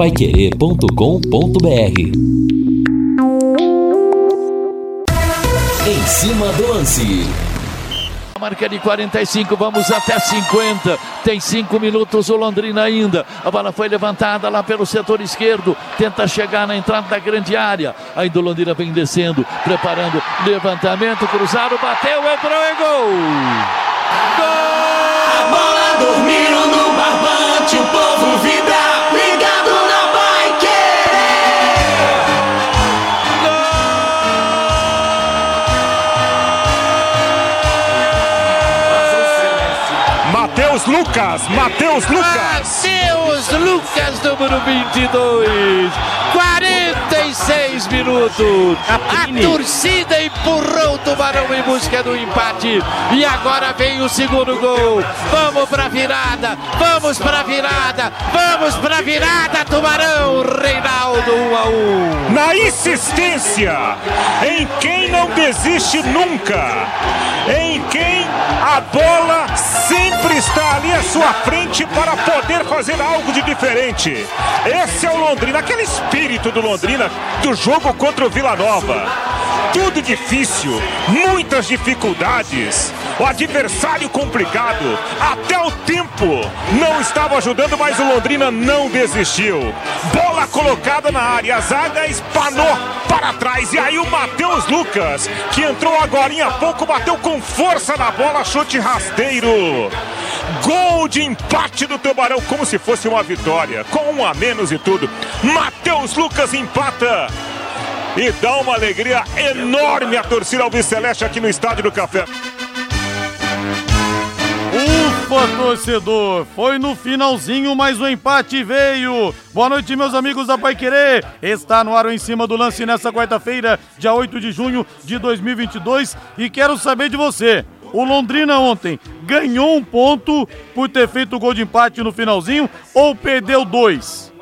paiquerê.com.br Em cima do lance. Marca de 45, vamos até 50. Tem 5 minutos o Londrina ainda. A bola foi levantada lá pelo setor esquerdo. Tenta chegar na entrada da grande área. Ainda o Londrina vem descendo, preparando levantamento, cruzado, bateu, entrou e gol! Gol! A bola dormindo no barbante, Matheus Lucas, Matheus Lucas. Matheus Lucas, número 22. 46 minutos. A torcida empurrou o Tubarão em busca do empate. E agora vem o segundo gol. Vamos pra virada, vamos pra virada, vamos pra virada, Tubarão. Reinaldo 1 a 1. Na insistência, em quem não desiste nunca, em quem a bola sempre está ali à sua frente para poder fazer algo de diferente. Esse é o Londrina, aquele espírito do Londrina do jogo contra o Vila Nova. Tudo difícil, muitas dificuldades, o adversário complicado, até o tempo não estava ajudando, mas o Londrina não desistiu. Bola colocada na área, a zaga espanou para trás e aí o Matheus Lucas, que entrou agora há pouco, bateu com força na bola, chute rasteiro. Gol de empate do Tubarão, como se fosse uma vitória, com um a menos e tudo. Matheus Lucas empata e dá uma alegria enorme à torcida albiceleste aqui no Estádio do Café. Ufa, torcedor! Foi no finalzinho, mas o empate veio. Boa noite, meus amigos da Pai Querer. Está no ar em cima do lance nessa quarta-feira, dia 8 de junho de 2022. E quero saber de você. O Londrina ontem ganhou um ponto por ter feito o gol de empate no finalzinho ou perdeu dois?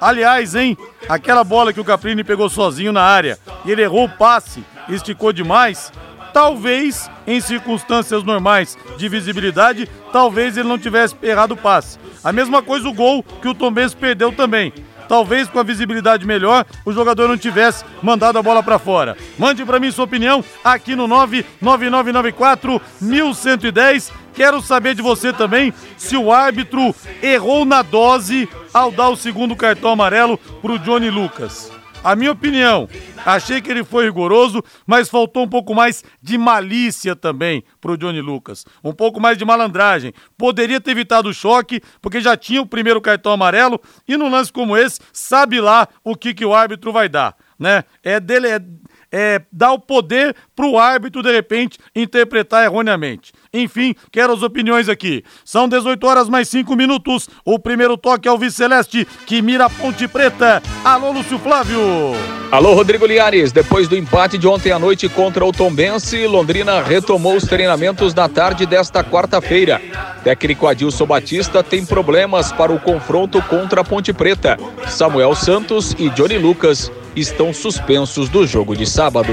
Aliás, hein? Aquela bola que o Caprini pegou sozinho na área e ele errou o passe, esticou demais. Talvez, em circunstâncias normais de visibilidade, talvez ele não tivesse errado o passe. A mesma coisa o gol que o Tom Benz perdeu também talvez com a visibilidade melhor, o jogador não tivesse mandado a bola para fora. Mande para mim sua opinião aqui no 99994 1110. Quero saber de você também se o árbitro errou na dose ao dar o segundo cartão amarelo para o Johnny Lucas. A minha opinião, achei que ele foi rigoroso, mas faltou um pouco mais de malícia também pro Johnny Lucas. Um pouco mais de malandragem. Poderia ter evitado o choque, porque já tinha o primeiro cartão amarelo, e num lance como esse, sabe lá o que, que o árbitro vai dar. Né? É dele, é, é, dar o poder para o árbitro, de repente, interpretar erroneamente. Enfim, quero as opiniões aqui. São 18 horas mais 5 minutos. O primeiro toque é o Vice Celeste, que mira a Ponte Preta. Alô, Lúcio Flávio. Alô, Rodrigo Liares. Depois do empate de ontem à noite contra o Tombense, Londrina retomou os treinamentos da tarde desta quarta-feira. Técnico Adilson Batista tem problemas para o confronto contra a Ponte Preta. Samuel Santos e Johnny Lucas estão suspensos do jogo de sábado.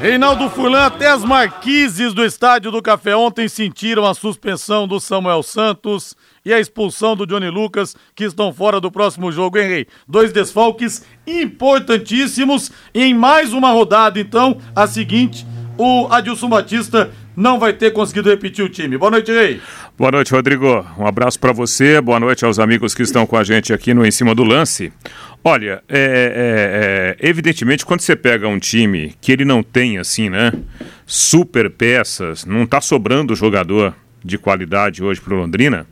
Reinaldo Fulan, até as marquises do estádio do Café ontem sentiram a suspensão do Samuel Santos e a expulsão do Johnny Lucas, que estão fora do próximo jogo, hein, Rei? Dois desfalques importantíssimos em mais uma rodada, então, a seguinte, o Adilson Batista não vai ter conseguido repetir o time. Boa noite, Rei. Boa noite, Rodrigo. Um abraço para você, boa noite aos amigos que estão com a gente aqui no Em Cima do Lance. Olha, é, é, é, evidentemente quando você pega um time que ele não tem assim, né, super peças, não está sobrando jogador de qualidade hoje para Londrina,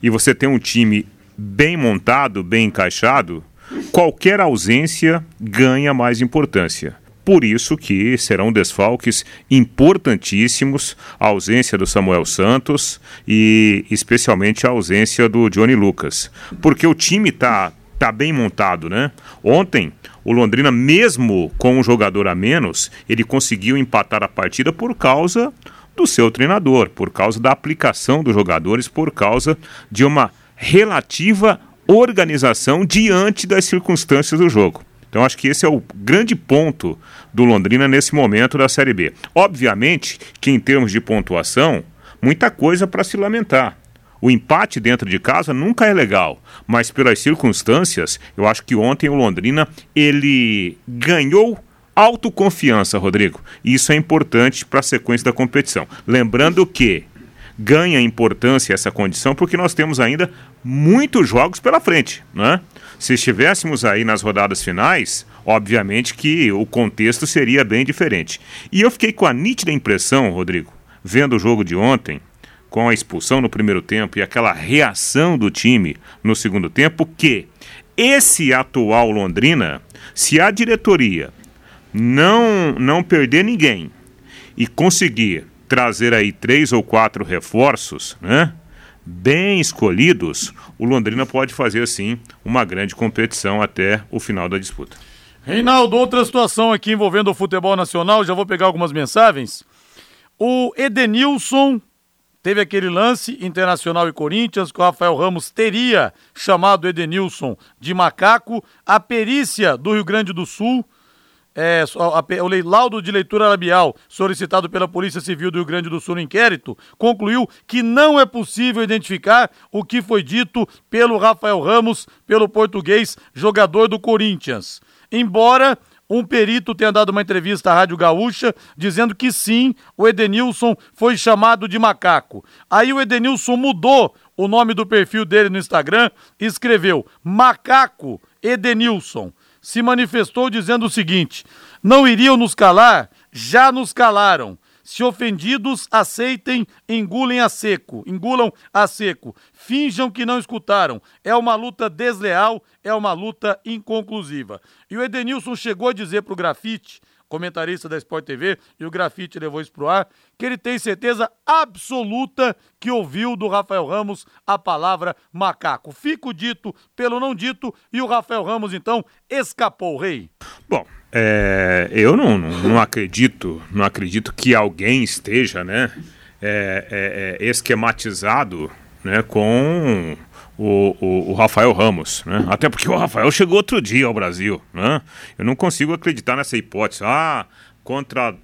e você tem um time bem montado, bem encaixado, qualquer ausência ganha mais importância. Por isso que serão desfalques importantíssimos a ausência do Samuel Santos e especialmente a ausência do Johnny Lucas. Porque o time está tá bem montado, né? Ontem, o Londrina, mesmo com um jogador a menos, ele conseguiu empatar a partida por causa do seu treinador, por causa da aplicação dos jogadores, por causa de uma relativa organização diante das circunstâncias do jogo. Então acho que esse é o grande ponto do Londrina nesse momento da Série B. Obviamente que em termos de pontuação, muita coisa para se lamentar. O empate dentro de casa nunca é legal, mas pelas circunstâncias, eu acho que ontem o Londrina ele ganhou autoconfiança, Rodrigo. Isso é importante para a sequência da competição. Lembrando que ganha importância essa condição porque nós temos ainda muitos jogos pela frente, né? Se estivéssemos aí nas rodadas finais, obviamente que o contexto seria bem diferente. E eu fiquei com a nítida impressão, Rodrigo, vendo o jogo de ontem, com a expulsão no primeiro tempo e aquela reação do time no segundo tempo, que esse atual Londrina, se a diretoria não não perder ninguém e conseguir trazer aí três ou quatro reforços, né? Bem escolhidos, o Londrina pode fazer assim uma grande competição até o final da disputa. Reinaldo, outra situação aqui envolvendo o futebol nacional, já vou pegar algumas mensagens. O Edenilson teve aquele lance Internacional e Corinthians que o Rafael Ramos teria chamado Edenilson de macaco. A perícia do Rio Grande do Sul é, o laudo de leitura labial solicitado pela Polícia Civil do Rio Grande do Sul no inquérito concluiu que não é possível identificar o que foi dito pelo Rafael Ramos, pelo português jogador do Corinthians. Embora um perito tenha dado uma entrevista à Rádio Gaúcha dizendo que sim, o Edenilson foi chamado de macaco. Aí o Edenilson mudou o nome do perfil dele no Instagram e escreveu Macaco Edenilson se manifestou dizendo o seguinte: não iriam nos calar, já nos calaram. Se ofendidos, aceitem, engulem a seco, engulam a seco. Finjam que não escutaram. É uma luta desleal, é uma luta inconclusiva. E o Edenilson chegou a dizer para o grafite comentarista da Sport TV, e o Grafite levou isso pro ar, que ele tem certeza absoluta que ouviu do Rafael Ramos a palavra macaco. Fico dito pelo não dito, e o Rafael Ramos, então, escapou, rei. Bom, é, eu não, não, não, acredito, não acredito que alguém esteja, né, é, é, é esquematizado, né, com o, o, o, Rafael Ramos, né? Até porque o Rafael chegou outro dia ao Brasil, né? Eu não consigo acreditar nessa hipótese, ah, contra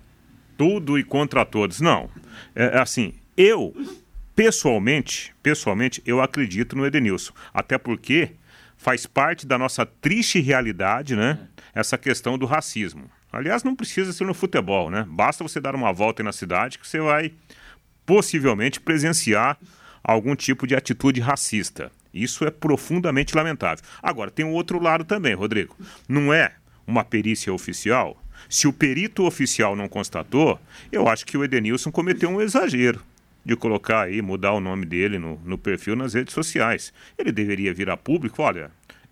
tudo e contra todos. Não, é, é assim, eu pessoalmente, pessoalmente, eu acredito no Edenilson, até porque faz parte da nossa triste realidade, né? Essa questão do racismo. Aliás, não precisa ser no futebol, né? Basta você dar uma volta na cidade que você vai possivelmente presenciar algum tipo de atitude racista. Isso é profundamente lamentável. Agora, tem um outro lado também, Rodrigo. Não é uma perícia oficial. Se o perito oficial não constatou, eu acho que o Edenilson cometeu um exagero de colocar aí, mudar o nome dele no, no perfil nas redes sociais. Ele deveria vir a público, olha,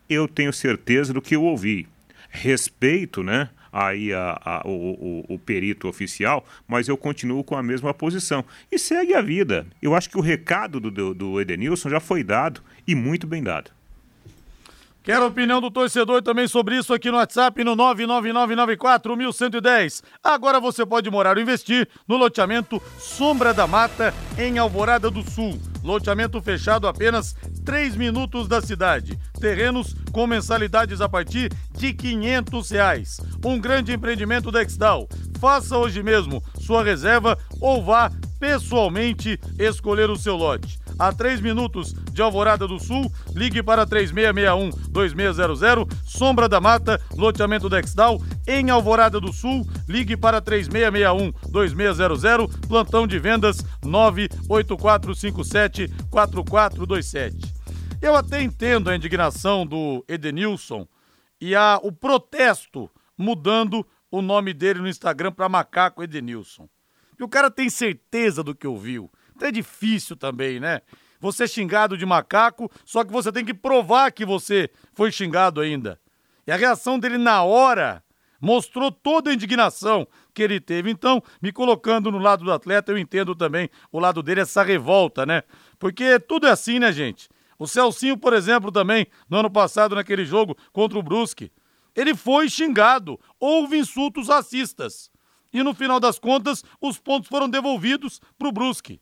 eu tenho certeza do que eu ouvi. Respeito, né, aí a, a, o, o, o, perito oficial, mas eu continuo com a mesma posição. E segue a vida. Eu acho que o recado do, do, Edenilson já foi dado e muito bem dado. Quero a opinião do torcedor também sobre isso aqui no WhatsApp no 999941110. Agora você pode morar ou investir no loteamento Sombra da Mata, em Alvorada do Sul. Loteamento fechado apenas 3 minutos da cidade. Terrenos com mensalidades a partir de 500 reais. Um grande empreendimento da Exdal. Faça hoje mesmo sua reserva ou vá pessoalmente escolher o seu lote a 3 minutos de Alvorada do Sul. Ligue para 3661-2600. Sombra da Mata, loteamento Dexdal. Em Alvorada do Sul, ligue para 3661-2600. Plantão de vendas 98457-4427. Eu até entendo a indignação do Edenilson e a, o protesto mudando o nome dele no Instagram para Macaco Edenilson. E o cara tem certeza do que ouviu. É difícil também, né? Você é xingado de macaco, só que você tem que provar que você foi xingado ainda. E a reação dele na hora mostrou toda a indignação que ele teve. Então, me colocando no lado do atleta, eu entendo também o lado dele, essa revolta, né? Porque tudo é assim, né, gente? O Celcinho, por exemplo, também, no ano passado, naquele jogo contra o Brusque, ele foi xingado, houve insultos racistas. E no final das contas, os pontos foram devolvidos para o Brusque.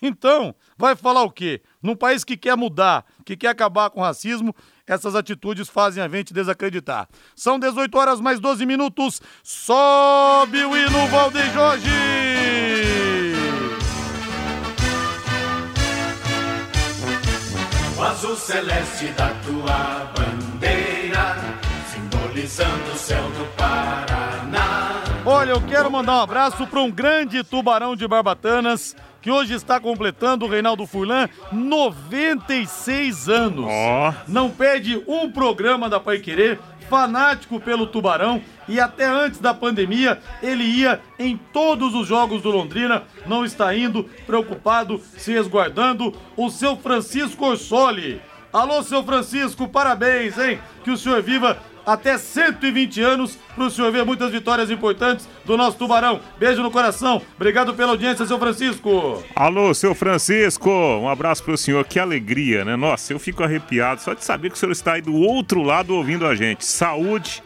Então, vai falar o quê? Num país que quer mudar, que quer acabar com o racismo, essas atitudes fazem a gente desacreditar. São 18 horas mais 12 minutos. Sobe o hino Valdeir Jorge! azul celeste da tua bandeira, simbolizando o céu do Paraná. Olha, eu quero mandar um abraço para um grande tubarão de Barbatanas que hoje está completando o Reinaldo Furlan 96 anos. Ó. Não perde um programa da Pai Querer, fanático pelo Tubarão e até antes da pandemia ele ia em todos os jogos do Londrina, não está indo, preocupado, se resguardando. O seu Francisco Orsoli. Alô, seu Francisco, parabéns, hein? Que o senhor viva até 120 anos para o senhor ver muitas vitórias importantes do nosso Tubarão. Beijo no coração. Obrigado pela audiência, seu Francisco. Alô, seu Francisco, um abraço pro senhor, que alegria, né? Nossa, eu fico arrepiado só de saber que o senhor está aí do outro lado ouvindo a gente. Saúde,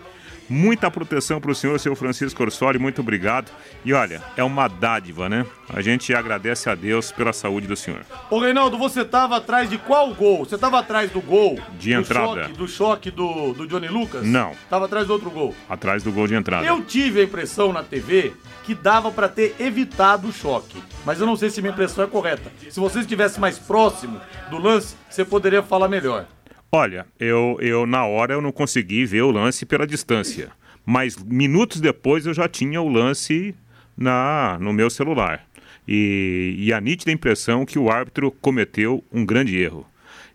muita proteção pro senhor, seu Francisco Orsoli, muito obrigado. E olha, é uma dádiva, né? A gente agradece a Deus pela saúde do senhor. Ô Reinaldo, você tava atrás de qual gol? Você tava atrás do gol? De do entrada. Choque, do choque do, do Johnny Lucas? Não. Tava atrás do outro gol. Atrás do gol de entrada. Eu tive a impressão na TV que dava pra ter evitado o choque. Mas eu não sei se minha impressão é correta. Se você estivesse mais próximo do lance, você poderia falar melhor. Olha, eu, eu na hora eu não consegui ver o lance pela distância. Mas minutos depois eu já tinha o lance na no meu celular. E, e a nítida impressão que o árbitro cometeu um grande erro.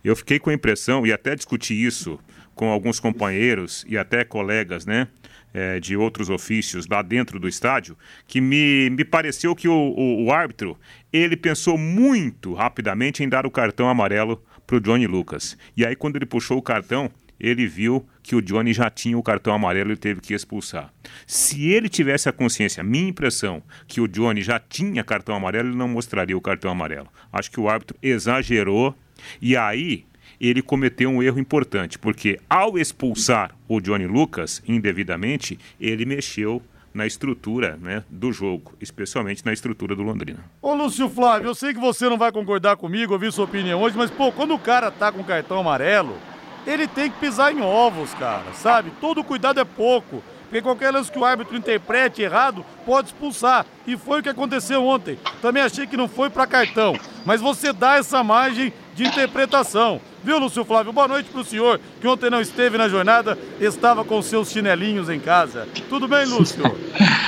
Eu fiquei com a impressão, e até discuti isso com alguns companheiros e até colegas, né? eh, de outros ofícios lá dentro do estádio, que me, me pareceu que o, o, o árbitro ele pensou muito rapidamente em dar o cartão amarelo para o Johnny Lucas. E aí, quando ele puxou o cartão, ele viu que o Johnny já tinha o cartão amarelo e teve que expulsar. Se ele tivesse a consciência, minha impressão, que o Johnny já tinha cartão amarelo, ele não mostraria o cartão amarelo. Acho que o árbitro exagerou e aí ele cometeu um erro importante, porque ao expulsar o Johnny Lucas indevidamente, ele mexeu na estrutura né, do jogo, especialmente na estrutura do Londrina. Ô Lúcio Flávio, eu sei que você não vai concordar comigo, ouvir sua opinião hoje, mas pô, quando o cara tá com cartão amarelo, ele tem que pisar em ovos, cara, sabe? Todo cuidado é pouco. Porque qualquer lance que o árbitro interprete errado pode expulsar. E foi o que aconteceu ontem. Também achei que não foi para cartão. Mas você dá essa margem de interpretação. Viu, Lúcio Flávio? Boa noite pro senhor, que ontem não esteve na jornada, estava com seus chinelinhos em casa. Tudo bem, Lúcio?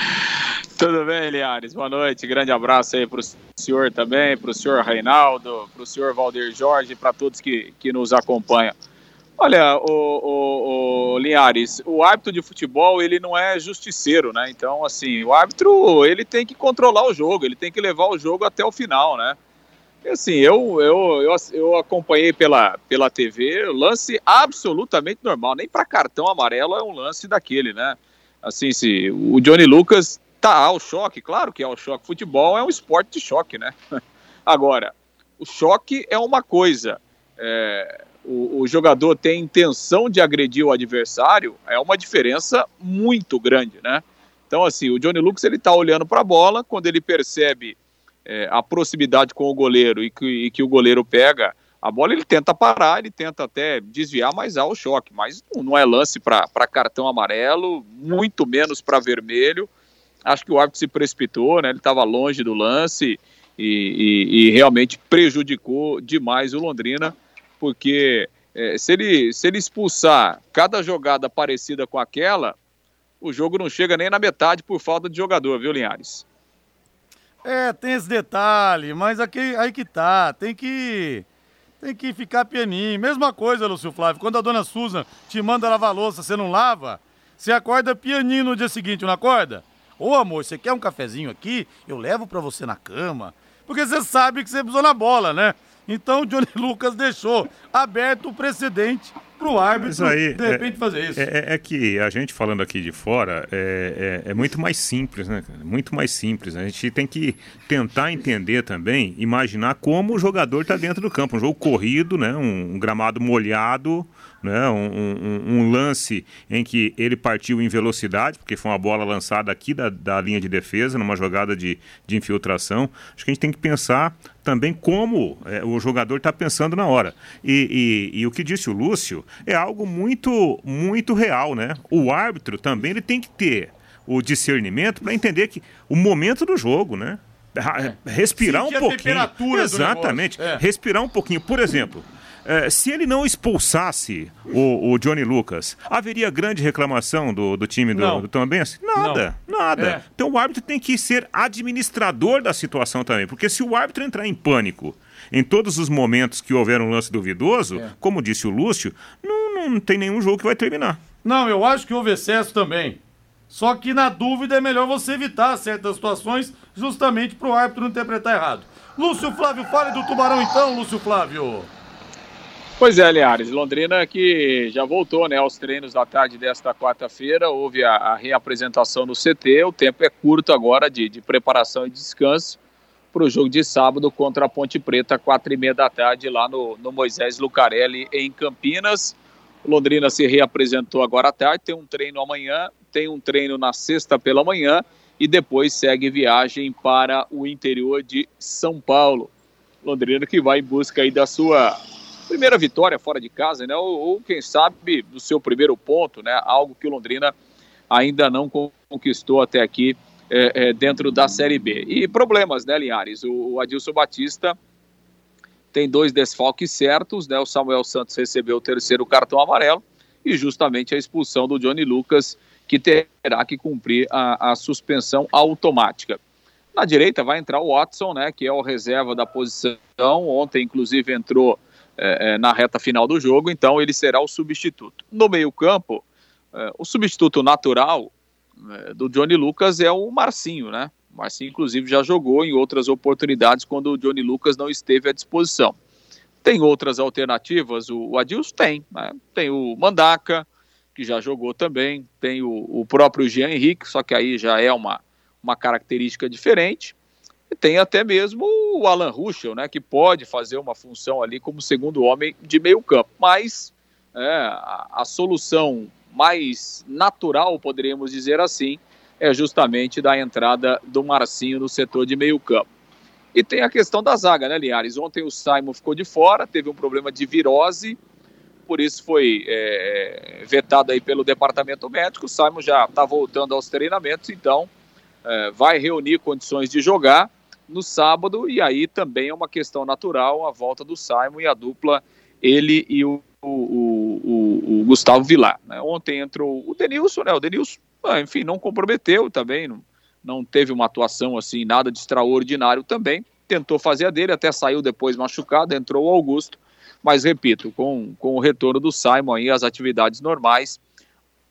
Tudo bem, Liares? Boa noite. Grande abraço aí para o senhor também, para o senhor Reinaldo, para o senhor Valdir Jorge, para todos que, que nos acompanham. Olha, o, o, o Linhares, o árbitro de futebol ele não é justiceiro, né? Então, assim, o árbitro ele tem que controlar o jogo, ele tem que levar o jogo até o final, né? Assim, eu, eu, eu, eu acompanhei pela, pela TV, lance absolutamente normal, nem para cartão amarelo é um lance daquele, né? Assim, se o Johnny Lucas tá ao choque, claro que é ao choque. Futebol é um esporte de choque, né? Agora, o choque é uma coisa. É, o, o, jogador tem intenção de agredir o adversário, é uma diferença muito grande, né? Então, assim, o Johnny Lucas ele tá olhando para a bola, quando ele percebe é, a proximidade com o goleiro e que, e que, o goleiro pega a bola, ele tenta parar, ele tenta até desviar, mas há o choque. Mas não é lance para cartão amarelo, muito menos para vermelho. Acho que o árbitro se precipitou, né? Ele estava longe do lance e, e, e realmente prejudicou demais o Londrina porque é, se, ele, se ele expulsar cada jogada parecida com aquela, o jogo não chega nem na metade por falta de jogador, viu, Linhares? É, tem esse detalhe, mas aqui, aí que tá, tem que tem que ficar pianinho. Mesma coisa, Lúcio Flávio, quando a dona Susan te manda lavar louça, você não lava, você acorda pianinho no dia seguinte, não acorda? Ô amor, você quer um cafezinho aqui? Eu levo pra você na cama. Porque você sabe que você pisou na bola, né? Então o Johnny Lucas deixou aberto o precedente para o árbitro, aí, de repente, é, fazer isso. É, é, que a gente falando aqui de fora é, é, é muito mais simples, né? Muito mais simples. A gente tem que tentar entender também, imaginar como o jogador está dentro do campo. Um jogo corrido, né? um, um gramado molhado, né? Um, um, um, lance em que ele partiu em velocidade, porque foi uma bola lançada aqui da, da linha de defesa, numa jogada de, de infiltração. Acho que a gente tem que pensar também como é, o jogador está pensando na hora. E, e, e, o que disse o Lúcio é algo muito, muito real, né? O árbitro também ele tem que ter o discernimento para entender que o momento do jogo, né? Respirar Sentir um pouquinho. Exatamente. É. Respirar um pouquinho. Por exemplo, é, se ele não expulsasse o, o, Johnny Lucas, haveria grande reclamação do, do time do, do Tom Benz? Nada, não. nada. É. Então o árbitro tem que ser administrador da situação também, porque se o árbitro entrar em pânico em todos os momentos que houver um lance duvidoso, é. como disse o Lúcio, não, não tem nenhum jogo que vai terminar. Não, eu acho que houve excesso também. Só que na dúvida é melhor você evitar certas situações justamente para o árbitro não interpretar errado. Lúcio Flávio, fale do Tubarão então, Lúcio Flávio. Pois é, Liares, Londrina que já voltou né, aos treinos da tarde desta quarta-feira, houve a, a, reapresentação no CT, o tempo é curto agora de, de preparação e descanso para o jogo de sábado contra a Ponte Preta, quatro e meia da tarde, lá no, no Moisés Lucarelli, em Campinas. Londrina se reapresentou agora à tarde, tem um treino amanhã, tem um treino na sexta pela manhã e depois segue viagem para o interior de São Paulo. Londrina que vai em busca aí da sua primeira vitória fora de casa, né? Ou, ou, quem sabe do seu primeiro ponto, né? Algo que o Londrina ainda não conquistou até aqui é, é, dentro da Série B. E problemas, né, Linhares? O, o Adilson Batista tem dois desfalques certos, né? O Samuel Santos recebeu o terceiro cartão amarelo e justamente a expulsão do Johnny Lucas, que terá que cumprir a, a suspensão automática. Na direita vai entrar o Watson, né, que é o reserva da posição. Ontem, inclusive, entrou é, é, na reta final do jogo, então ele será o substituto. No meio-campo, é, o substituto natural é, do Johnny Lucas é o Marcinho, né? O Marcinho, inclusive, já jogou em outras oportunidades quando o Johnny Lucas não esteve à disposição. Tem outras alternativas? O, o Adilson tem, né? Tem o Mandaca, que já jogou também, tem o, o próprio Jean Henrique, só que aí já é uma, uma característica diferente. E tem até mesmo o Alan Ruschel, né, que pode fazer uma função ali como segundo homem de meio campo. Mas é, a, a, solução mais natural, poderíamos dizer assim, é justamente da entrada do Marcinho no setor de meio campo. E tem a questão da zaga, né, Linhares? Ontem o Simon ficou de fora, teve um problema de virose, por isso foi é, vetado aí pelo departamento médico. O Simon já está voltando aos treinamentos, então é, vai reunir condições de jogar no sábado, e aí também é uma questão natural a volta do Simon e a dupla, ele e o, o, o, o Gustavo Vilar. Né? Ontem entrou o Denilson, né? O Denilson, ah, enfim, não comprometeu também, não, não teve uma atuação assim, nada de extraordinário também. Tentou fazer a dele, até saiu depois machucado, entrou o Augusto. Mas repito, com, com o retorno do Simon aí, as atividades normais,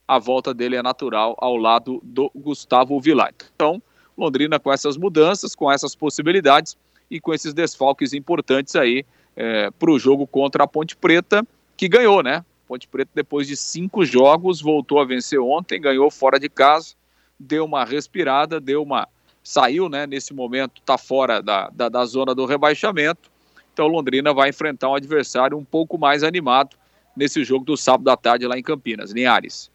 a volta dele é natural ao lado do Gustavo Vilar. Então, Londrina com essas mudanças, com essas possibilidades e com esses desfalques importantes aí é, para o jogo contra a Ponte Preta, que ganhou, né? Ponte Preta, depois de cinco jogos, voltou a vencer ontem, ganhou fora de casa, deu uma respirada, deu uma. saiu, né? Nesse momento, está fora da, da, da zona do rebaixamento. Então, Londrina vai enfrentar um adversário um pouco mais animado nesse jogo do sábado à tarde lá em Campinas, Linhares.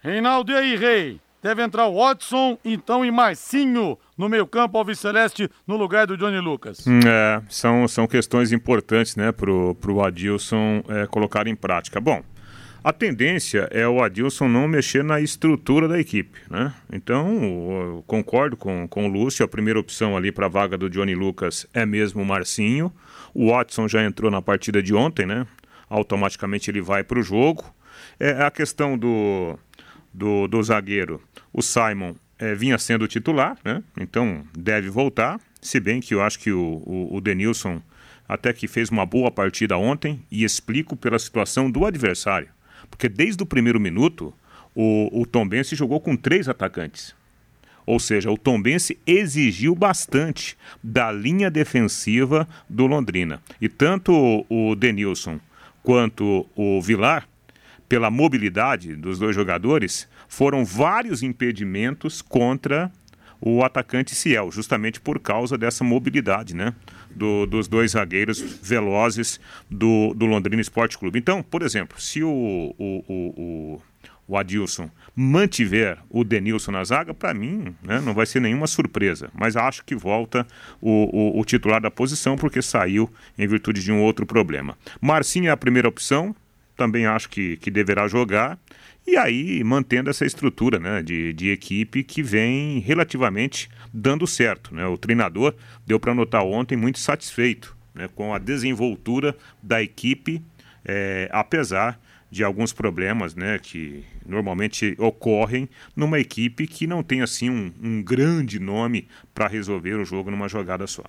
Reinaldo, e aí, Rei? Deve entrar o Watson, então e Marcinho no meio-campo Alves Celeste no lugar do Johnny Lucas. Hum, é, são, são questões importantes, né, pro, pro Adilson é, colocar em prática. Bom, a tendência é o Adilson não mexer na estrutura da equipe, né? Então, concordo com, com o Lúcio, a primeira opção ali para a vaga do Johnny Lucas é mesmo o Marcinho. O Watson já entrou na partida de ontem, né? Automaticamente ele vai para o jogo. É a questão do, do, do zagueiro o Simon é, vinha sendo titular, né? Então deve voltar. Se bem que eu acho que o, o, o Denilson até que fez uma boa partida ontem e explico pela situação do adversário. Porque desde o primeiro minuto o, o Tombense jogou com três atacantes. Ou seja, o Tombense exigiu bastante da linha defensiva do Londrina. E tanto o Denilson quanto o Vilar, pela mobilidade dos dois jogadores, foram vários impedimentos contra o atacante Ciel, justamente por causa dessa mobilidade, né? Do, dos dois zagueiros velozes do, do Londrina Esporte Clube. Então, por exemplo, se o, o, o, o Adilson mantiver o Denilson na zaga, para mim né, não vai ser nenhuma surpresa. Mas acho que volta o, o, o, titular da posição porque saiu em virtude de um outro problema. Marcinho é a primeira opção, também acho que, que deverá jogar. E aí mantendo essa estrutura né, de, de equipe que vem relativamente dando certo. Né? O treinador deu para notar ontem muito satisfeito né, com a desenvoltura da equipe é, apesar de alguns problemas né, que normalmente ocorrem numa equipe que não tem assim um, um grande nome para resolver o jogo numa jogada só.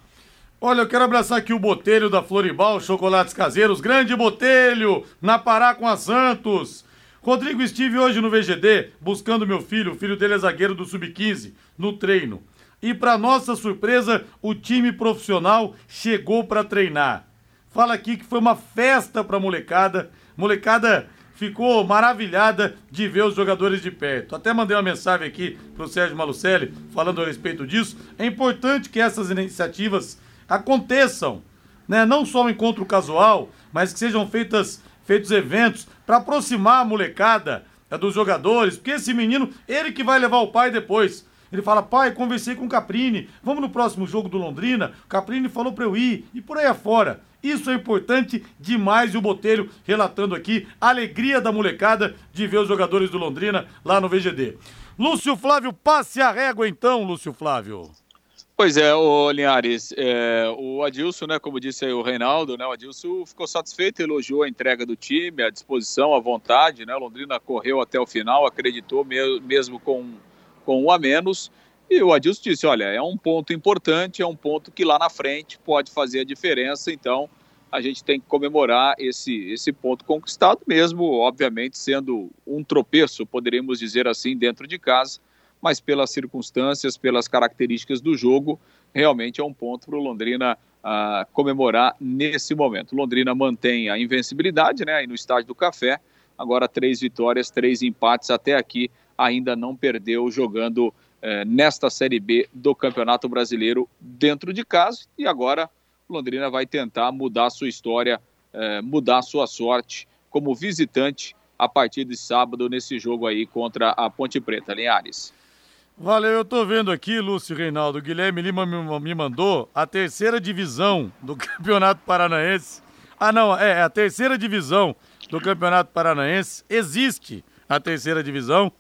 Olha, eu quero abraçar aqui o Botelho da Floribal, Chocolates Caseiros, grande Botelho, na Pará com a Santos. Rodrigo estive hoje no VGD buscando meu filho, o filho dele é zagueiro do Sub-15, no treino. E para nossa surpresa, o time profissional chegou para treinar. Fala aqui que foi uma festa para molecada. Molecada ficou maravilhada de ver os jogadores de perto. Até mandei uma mensagem aqui pro Sérgio Malucelli falando a respeito disso. É importante que essas iniciativas aconteçam, né? Não só um encontro casual, mas que sejam feitas, feitos eventos para aproximar a molecada é, dos jogadores, porque esse menino, ele que vai levar o pai depois. Ele fala, pai, conversei com o Caprini, vamos no próximo jogo do Londrina. O Caprini falou para eu ir, e por aí afora. Isso é importante demais e o Botelho relatando aqui a alegria da molecada de ver os jogadores do Londrina lá no VGD. Lúcio Flávio, passe a régua então, Lúcio Flávio. Pois é, o Linhares, é, o Adilson, né, como disse aí o Reinaldo, né, o Adilson ficou satisfeito, elogiou a entrega do time, a disposição, a vontade, né, Londrina correu até o final, acreditou mesmo com, com um a menos, e o Adilson disse, olha, é um ponto importante, é um ponto que lá na frente pode fazer a diferença, então a gente tem que comemorar esse, esse ponto conquistado, mesmo, obviamente, sendo um tropeço, poderíamos dizer assim, dentro de casa, mas pelas circunstâncias, pelas características do jogo, realmente é um ponto para o Londrina uh, comemorar nesse momento. Londrina mantém a invencibilidade né, aí no estádio do Café, agora três vitórias, três empates até aqui, ainda não perdeu jogando eh, nesta Série B do Campeonato Brasileiro dentro de casa e agora Londrina vai tentar mudar sua história, eh, mudar sua sorte como visitante a partir de sábado nesse jogo aí contra a Ponte Preta, Linhares. Valeu, eu tô vendo aqui, Lúcio Reinaldo. Guilherme Lima me mandou a terceira divisão do Campeonato Paranaense. Ah, não, é, é a terceira divisão do Campeonato Paranaense. Existe a terceira divisão.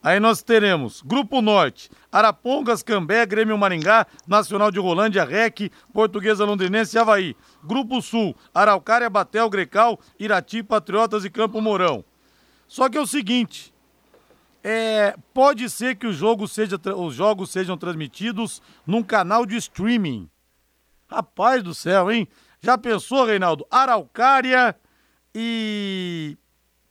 Aí nós teremos Grupo Norte, Arapongas, Cambé, Grêmio Maringá, Nacional de Rolândia, REC, Portuguesa Londrinense e Havaí. Grupo Sul, Araucária, Batel, Grecal, Irati, Patriotas e Campo Mourão. Só que é o seguinte, é, pode ser que o jogo seja, os jogos sejam transmitidos num canal de streaming. Rapaz do céu, hein? Já pensou, Reinaldo? Araucária e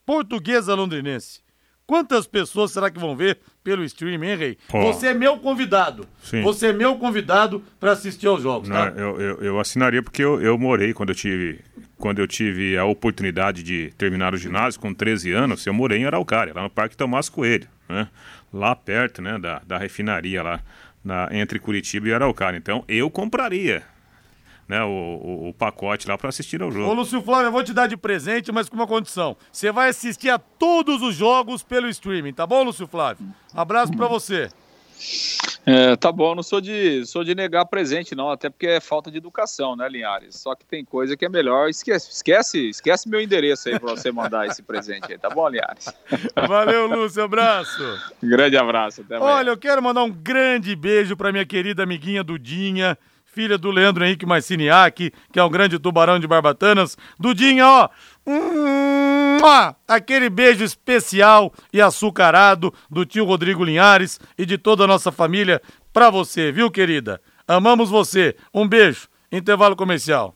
Portuguesa Londrinense. Quantas pessoas será que vão ver pelo streaming, hein, Rei? Você é meu convidado. Sim. Você é meu convidado para assistir aos jogos, tá? Não, eu, eu, eu, assinaria porque eu, eu morei quando eu tive quando eu tive a oportunidade de terminar o ginásio com 13 anos, eu morei em Araucária, lá no Parque Tomás Coelho, né? Lá perto, né, da, da refinaria lá na, entre Curitiba e Araucária. Então, eu compraria né, o, o, o, pacote lá para assistir ao jogo. Ô, Lúcio Flávio, eu vou te dar de presente, mas com uma condição. Você vai assistir a todos os jogos pelo streaming, tá bom, Lúcio Flávio? Abraço para você. É, tá bom, não sou de, sou de negar presente, não, até porque é falta de educação, né, Linhares? Só que tem coisa que é melhor. Esquece, esquece, esquece meu endereço aí para você mandar esse presente aí, tá bom, Linhares? Valeu, Lúcio, abraço. grande abraço, até Olha, eu quero mandar um grande beijo para minha querida amiguinha Dudinha, filha do Leandro Henrique Marciniak, que é um grande tubarão de Barbatanas. Dudinha, ó, aquele beijo especial e açucarado do tio Rodrigo Linhares e de toda a nossa família pra você, viu, querida? Amamos você. Um beijo. Intervalo comercial.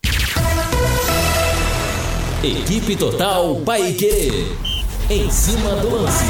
Equipe Total Paique. Em cima do lance.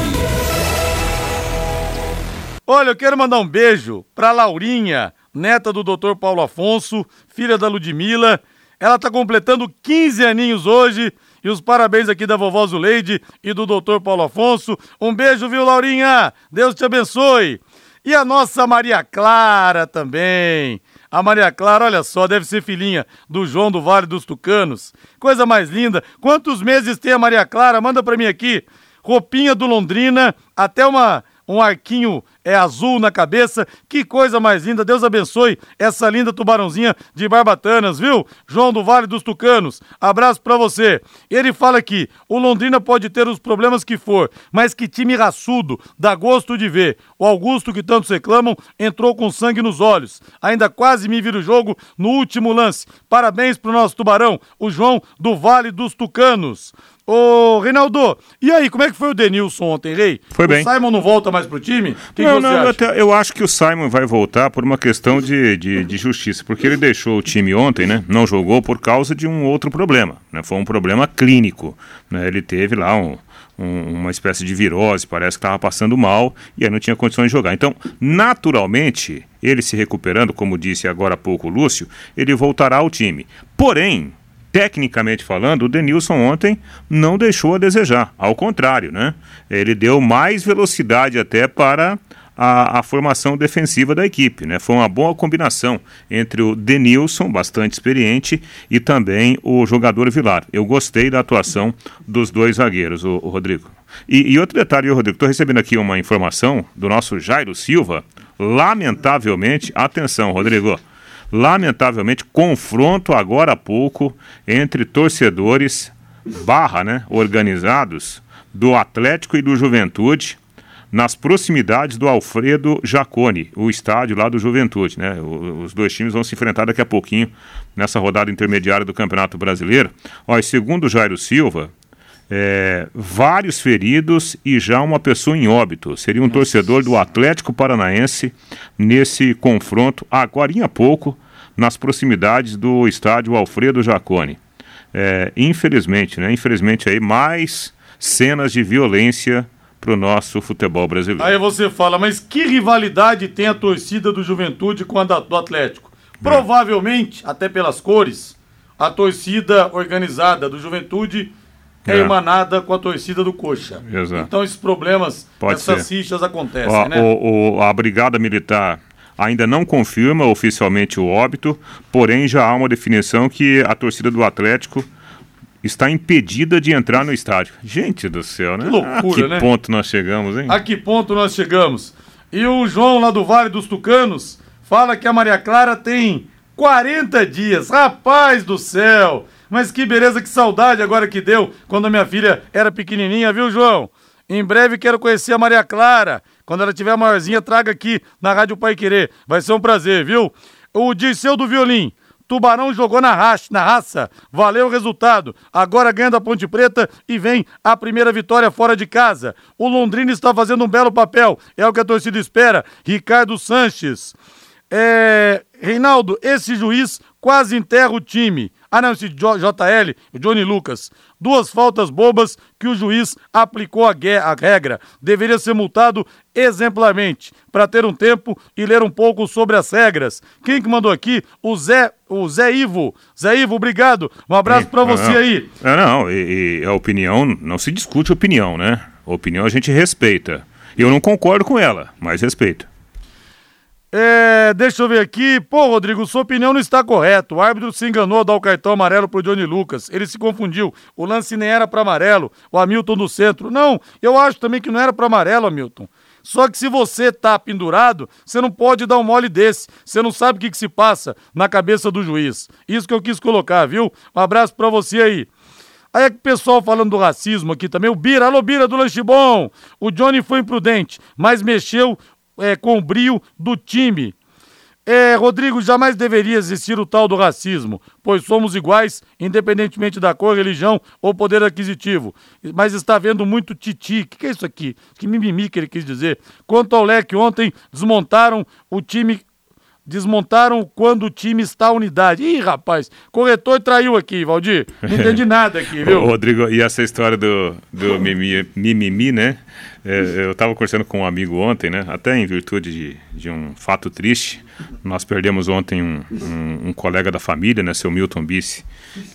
Olha, eu quero mandar um beijo pra Laurinha, neta do Dr. Paulo Afonso, filha da Ludmilla. Ela tá completando 15 aninhos hoje e os parabéns aqui da vovó Zuleide e do doutor Paulo Afonso. Um beijo, viu, Laurinha? Deus te abençoe. E a nossa Maria Clara também. A Maria Clara, olha só, deve ser filhinha do João do Vale dos Tucanos. Coisa mais linda. Quantos meses tem a Maria Clara? Manda pra mim aqui. Roupinha do Londrina, até uma um arquinho é azul na cabeça. Que coisa mais linda. Deus abençoe essa linda tubarãozinha de Barbatanas, viu? João do Vale dos Tucanos. Abraço para você. Ele fala aqui: o Londrina pode ter os problemas que for, mas que time raçudo, dá gosto de ver. O Augusto, que tantos reclamam, entrou com sangue nos olhos. Ainda quase me vira o jogo no último lance. Parabéns pro nosso tubarão, o João do Vale dos Tucanos. Ô, Reinaldo, e aí, como é que foi o Denilson ontem, Rei? Foi bem. O Simon não volta mais pro time? Que não, que não, eu, até- eu acho que o Simon vai voltar por uma questão de, de, de justiça, porque ele deixou o time ontem, né? Não jogou por causa de um outro problema, né? Foi um problema clínico, né? Ele teve lá um, um- uma espécie de virose, parece que estava passando mal e aí não tinha condições de jogar. Então, naturalmente, ele se recuperando, como disse agora há pouco o Lúcio, ele voltará ao time. Porém, tecnicamente falando, o Denilson ontem não deixou a desejar. Ao contrário, né? Ele deu mais velocidade até para a, a formação defensiva da equipe, né? Foi uma boa combinação entre o Denilson, bastante experiente, e também o jogador Vilar. Eu gostei da atuação dos dois zagueiros, o, o Rodrigo. E, e outro detalhe, Rodrigo, estou recebendo aqui uma informação do nosso Jairo Silva. Lamentavelmente, atenção, Rodrigo. Lamentavelmente, confronto agora há pouco entre torcedores barra, né, organizados do Atlético e do Juventude nas proximidades do Alfredo Jacone, o estádio lá do Juventude, né? Os dois times vão se enfrentar daqui a pouquinho nessa rodada intermediária do Campeonato Brasileiro. Ó, segundo Jairo Silva, é, vários feridos e já uma pessoa em óbito. Seria um torcedor do Atlético Paranaense nesse confronto, agora há pouco, nas proximidades do estádio Alfredo Jacone. É, infelizmente, né? Infelizmente aí, mais cenas de violência para o nosso futebol brasileiro. Aí você fala, mas que rivalidade tem a torcida do Juventude com a do Atlético? Provavelmente, até pelas cores, a torcida organizada do Juventude é, emanada com a torcida do Coxa. Exato. Então esses problemas, Pode essas ser. fichas acontecem, Ó, né? o- o- a Brigada Militar ainda não confirma oficialmente o óbito, porém já há uma definição que a torcida do Atlético está impedida de entrar no estádio. Gente do céu, né? Que loucura, a que né? ponto nós chegamos, hein? A que ponto nós chegamos? E o João lá do Vale dos Tucanos fala que a Maria Clara tem 40 dias. Rapaz do céu! Mas que beleza, que saudade agora que deu quando minha filha era pequenininha, viu, João? Em breve quero conhecer a Maria Clara. Quando ela tiver maiorzinha, traga aqui na Rádio Pai Querer. Vai ser um prazer, viu? O Dirceu do Violim. Tubarão jogou na raça, na raça. Valeu o resultado. Agora ganha da Ponte Preta e vem a primeira vitória fora de casa. O Londrina está fazendo um belo papel. É o que a torcida espera. Ricardo Sanches. É, Reinaldo, esse juiz quase enterra o time. Ah, não, esse JL, o Johnny Lucas. Duas faltas bobas que o juiz aplicou a, gue- a regra. Deveria ser multado exemplarmente para ter um tempo e ler um pouco sobre as regras. Quem que mandou aqui? O Zé, o Zé Ivo. Zé Ivo, obrigado. Um abraço para você Não, aí. É, não, e, e a opinião, não se discute opinião, né? A opinião a gente respeita. Eu não concordo com ela, mas respeito. É, deixa eu ver aqui. Pô, Rodrigo, sua opinião não está correta. O árbitro se enganou ao dar o cartão amarelo pro Johnny Lucas. Ele se confundiu. O lance nem era para amarelo. O Hamilton do centro. Não, eu acho também que não era para amarelo, Hamilton. Só que se você tá pendurado, você não pode dar um mole desse. Você não sabe o que, que se passa na cabeça do juiz. Isso que eu quis colocar, viu? Um abraço para você aí. Aí é que o pessoal falando do racismo aqui também. O Bira, alô Bira do Lanche Bom. O Johnny foi imprudente, mas mexeu é, com o brio do time. É, Rodrigo, jamais deveria existir o tal do racismo, pois somos iguais, independentemente da cor, religião ou poder aquisitivo. Mas está havendo muito titi. O que, que é isso aqui? Que mimimi que ele quis dizer. Quanto ao leque, ontem desmontaram o time. Desmontaram quando o time está unidade. Ih, rapaz, corretor traiu aqui, Valdir. Não entendi nada aqui, viu? Ô, Rodrigo, e essa história do, do mimimi, mimimi, né? É, eu estava conversando com um amigo ontem, né? Até em virtude de, de um fato triste. Nós perdemos ontem um, um, um colega da família, né? Seu Milton Bice,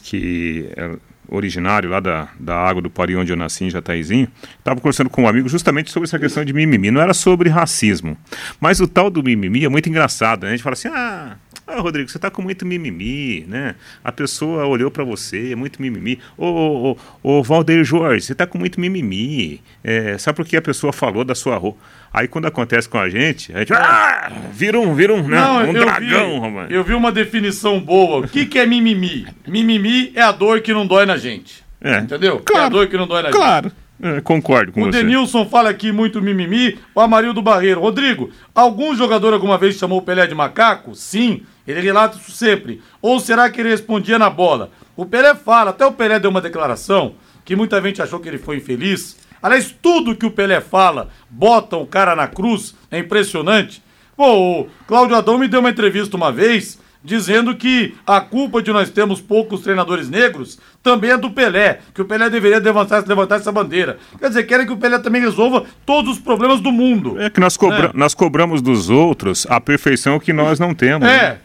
que é originário lá da, da água do Pari, onde eu nasci, em Jataizinho. Estava conversando com um amigo justamente sobre essa questão de mimimi. Não era sobre racismo. Mas o tal do mimimi é muito engraçado, né? A gente fala assim, ah, Ah, Rodrigo, você tá com muito mimimi, né? A pessoa olhou para você, é muito mimimi. Ô, ô, ô, ô, Valdeir Jorge, você tá com muito mimimi. É, sabe por que a pessoa falou da sua roupa? Aí quando acontece com a gente, a gente ah, vira um, vira um, né? Não, um eu dragão, vi, rapaz. eu vi uma definição boa. O que, que é mimimi? Mimimi é a dor que não dói na gente. É. Entendeu? É a Claro, dor que não dói na gente. claro. É, concordo com O você. Denilson fala aqui muito mimimi. O Amarildo Barreiro. Rodrigo, algum jogador alguma vez chamou o Pelé de macaco? Sim, ele relata isso sempre. Ou será que ele respondia na bola? O Pelé fala, até o Pelé deu uma declaração que muita gente achou que ele foi infeliz. Aliás, tudo que o Pelé fala, bota o cara na cruz, é impressionante. Pô, o Cláudio Adão me deu uma entrevista uma vez dizendo que a culpa de nós termos poucos treinadores negros também é do Pelé, que o Pelé deveria levantar, levantar essa bandeira. Quer dizer, querem que o Pelé também resolva todos os problemas do mundo. É que nós, cobra- É. nós cobramos dos outros a perfeição que nós não temos. né? É.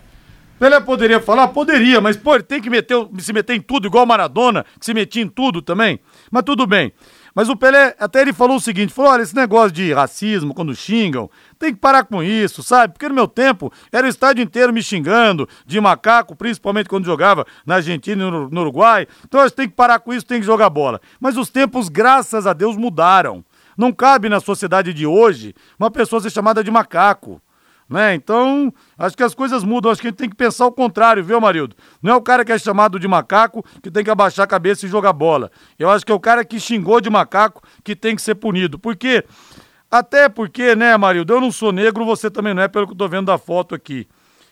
Pelé poderia falar? Poderia, mas pô, ele tem que meter, se meter em tudo, igual o Maradona, que se metia em tudo também. Mas tudo bem. Mas o Pelé, até ele falou o seguinte: falou, olha, esse negócio de racismo, quando xingam, tem que parar com isso, sabe? Porque no meu tempo era o estádio inteiro me xingando, de macaco, principalmente quando jogava na Argentina e no, Uruguai. Então a gente tem que parar com isso, tem que jogar bola. Mas os tempos, graças a Deus, mudaram. Não cabe na sociedade de hoje uma pessoa ser chamada de macaco né? Então, acho que as coisas mudam, acho que a gente tem que pensar o contrário, viu, Marildo? Não é o cara que é chamado de macaco que tem que abaixar a cabeça e jogar bola. Eu acho que é o cara que xingou de macaco que tem que ser punido. Por quê? Até porque, né, Marildo, eu não sou negro, você também não é, pelo que eu tô vendo da foto aqui.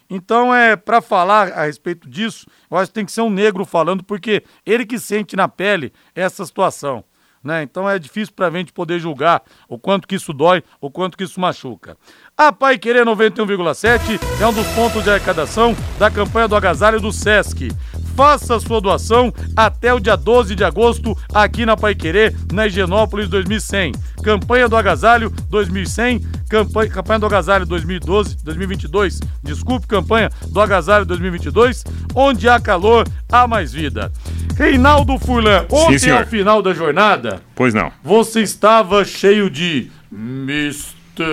Então, é para falar a respeito disso, eu acho que tem que ser um negro falando, porque ele que sente na pele essa situação. Né? Então é difícil para a gente poder julgar o quanto que isso dói, o quanto que isso machuca. A Pai Querer 91,7 é um dos pontos de arrecadação da campanha do agasalho do Sesc. Faça sua doação até o dia 12 de agosto aqui na Pai Querer, na Higienópolis 2100. Campanha do agasalho 2100, campanha, campanha do agasalho 2012, 2022, desculpe, campanha do agasalho 2022, onde há calor, há mais vida. Reinaldo Furlan, ontem senhor. ao final da jornada, Pois não. você estava cheio de mistério.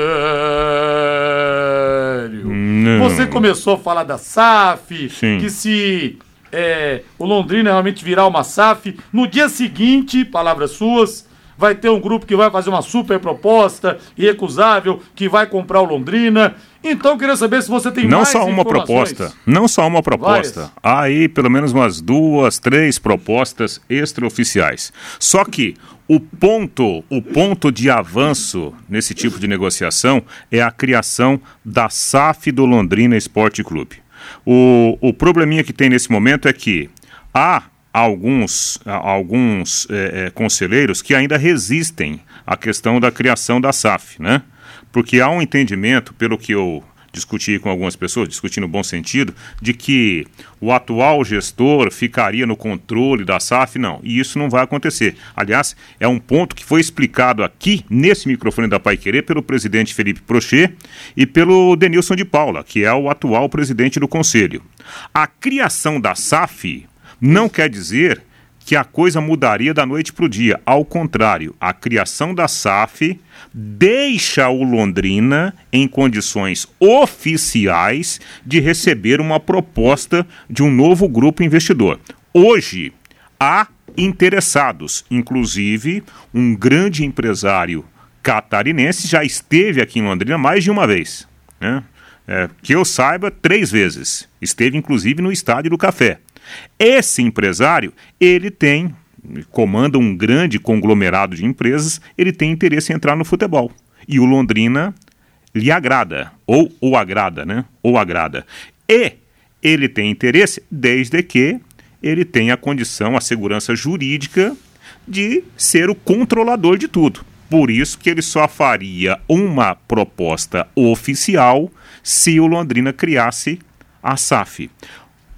Não. Você começou a falar da SAF, Sim. que se é, o Londrina realmente virar uma SAF, no dia seguinte, palavras suas, vai ter um grupo que vai fazer uma super proposta irrecusável, que vai comprar o Londrina. Então, eu queria saber se você tem Não mais só uma proposta, não só uma proposta. Várias. Há aí pelo menos umas duas, três propostas extraoficiais. Só que o ponto, o ponto de avanço nesse tipo de negociação é a criação da SAF do Londrina Esporte Clube. O, o probleminha que tem nesse momento é que há alguns, alguns eh, eh, conselheiros que ainda resistem à questão da criação da SAF, né? Porque há um entendimento, pelo que eu discuti com algumas pessoas, discuti no bom sentido, de que o atual gestor ficaria no controle da SAF, não. E isso não vai acontecer. Aliás, é um ponto que foi explicado aqui, nesse microfone da Pai Querer, pelo presidente Felipe Prochet e pelo Denilson de Paula, que é o atual presidente do conselho. A criação da SAF não quer dizer que a coisa mudaria da noite para o dia. Ao contrário, a criação da SAF deixa o Londrina em condições oficiais de receber uma proposta de um novo grupo investidor. Hoje, há interessados, inclusive um grande empresário catarinense já esteve aqui em Londrina mais de uma vez. Né? É, que eu saiba, três vezes. Esteve inclusive no Estádio do Café. Esse empresário, ele tem, comanda um grande conglomerado de empresas, ele tem interesse em entrar no futebol. E o Londrina lhe agrada, ou o agrada, né? Ou agrada. E ele tem interesse desde que ele tenha a condição, a segurança jurídica de ser o controlador de tudo. Por isso que ele só faria uma proposta oficial se o Londrina criasse a SAF.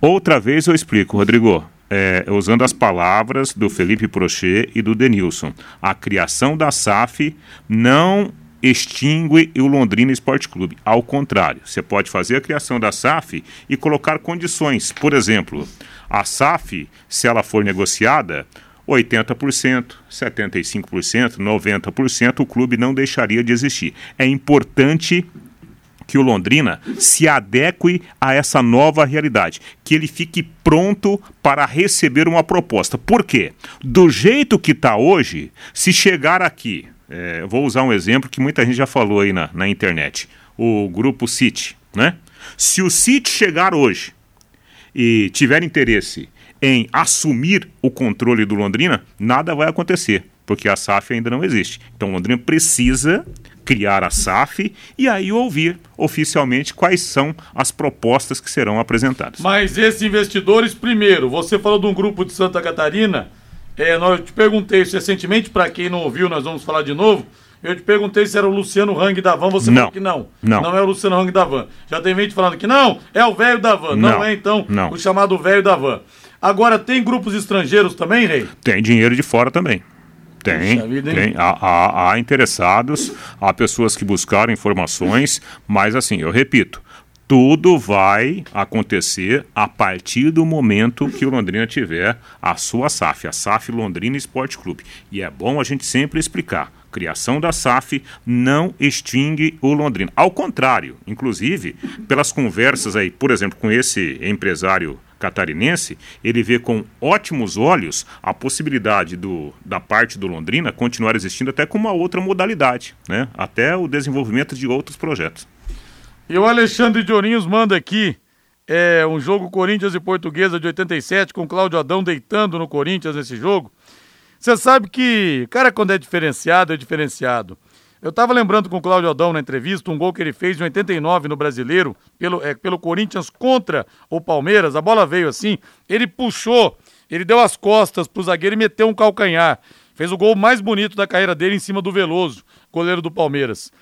Outra vez eu explico, Rodrigo, é, usando as palavras do Felipe Prochet e do Denilson. A criação da SAF não extingue o Londrina Esporte Clube. Ao contrário, você pode fazer a criação da SAF e colocar condições. Por exemplo, a SAF, se ela for negociada, 80%, 75%, 90%, o clube não deixaria de existir. É importante que o Londrina se adeque a essa nova realidade, que ele fique pronto para receber uma proposta. Por quê? Do jeito que está hoje, se chegar aqui, é, vou usar um exemplo que muita gente já falou aí na, na internet, o grupo City, né? Se o City chegar hoje e tiver interesse em assumir o controle do Londrina, nada vai acontecer, porque a SAF ainda não existe. Então o Londrina precisa criar a SAF e aí ouvir oficialmente quais são as propostas que serão apresentadas. Mas esses investidores, primeiro, você falou de um grupo de Santa Catarina, é, nós, eu te perguntei isso recentemente, para quem não ouviu, nós vamos falar de novo. Eu te perguntei se era o Luciano Hang da Van, você Não. falou que não. Não. Não é o Luciano Hang da Van. Já tem gente falando que não, é o velho da Van. Não, Não. é então Não. o chamado velho da Van. Agora, tem grupos estrangeiros também, Rei? Tem dinheiro de fora também. Tem, vida, tem. Há, há- há interessados, há pessoas que buscaram informações, mas assim, eu repito, tudo vai acontecer a partir do momento que o Londrina tiver a sua SAF, a SAF Londrina Esporte Clube. E é bom a gente sempre explicar. Criação da SAF não extingue o Londrina. Ao contrário, inclusive, pelas conversas aí, por exemplo, com esse empresário catarinense, ele vê com ótimos olhos a possibilidade do, da parte do Londrina continuar existindo até com uma outra modalidade, né? até o desenvolvimento de outros projetos. E o Alexandre de Ourinhos manda aqui é, um jogo Corinthians e Portuguesa de 87, com Cláudio Adão deitando no Corinthians nesse jogo. Você sabe que, cara, quando é diferenciado, é diferenciado. Eu tava lembrando com o Cláudio Adão na entrevista um gol que ele fez em 89 no Brasileiro, pelo, é, pelo Corinthians contra o Palmeiras. A bola veio assim, ele puxou, ele deu as costas pro zagueiro e meteu um calcanhar. Fez o gol mais bonito da carreira dele em cima do Veloso, goleiro do Palmeiras.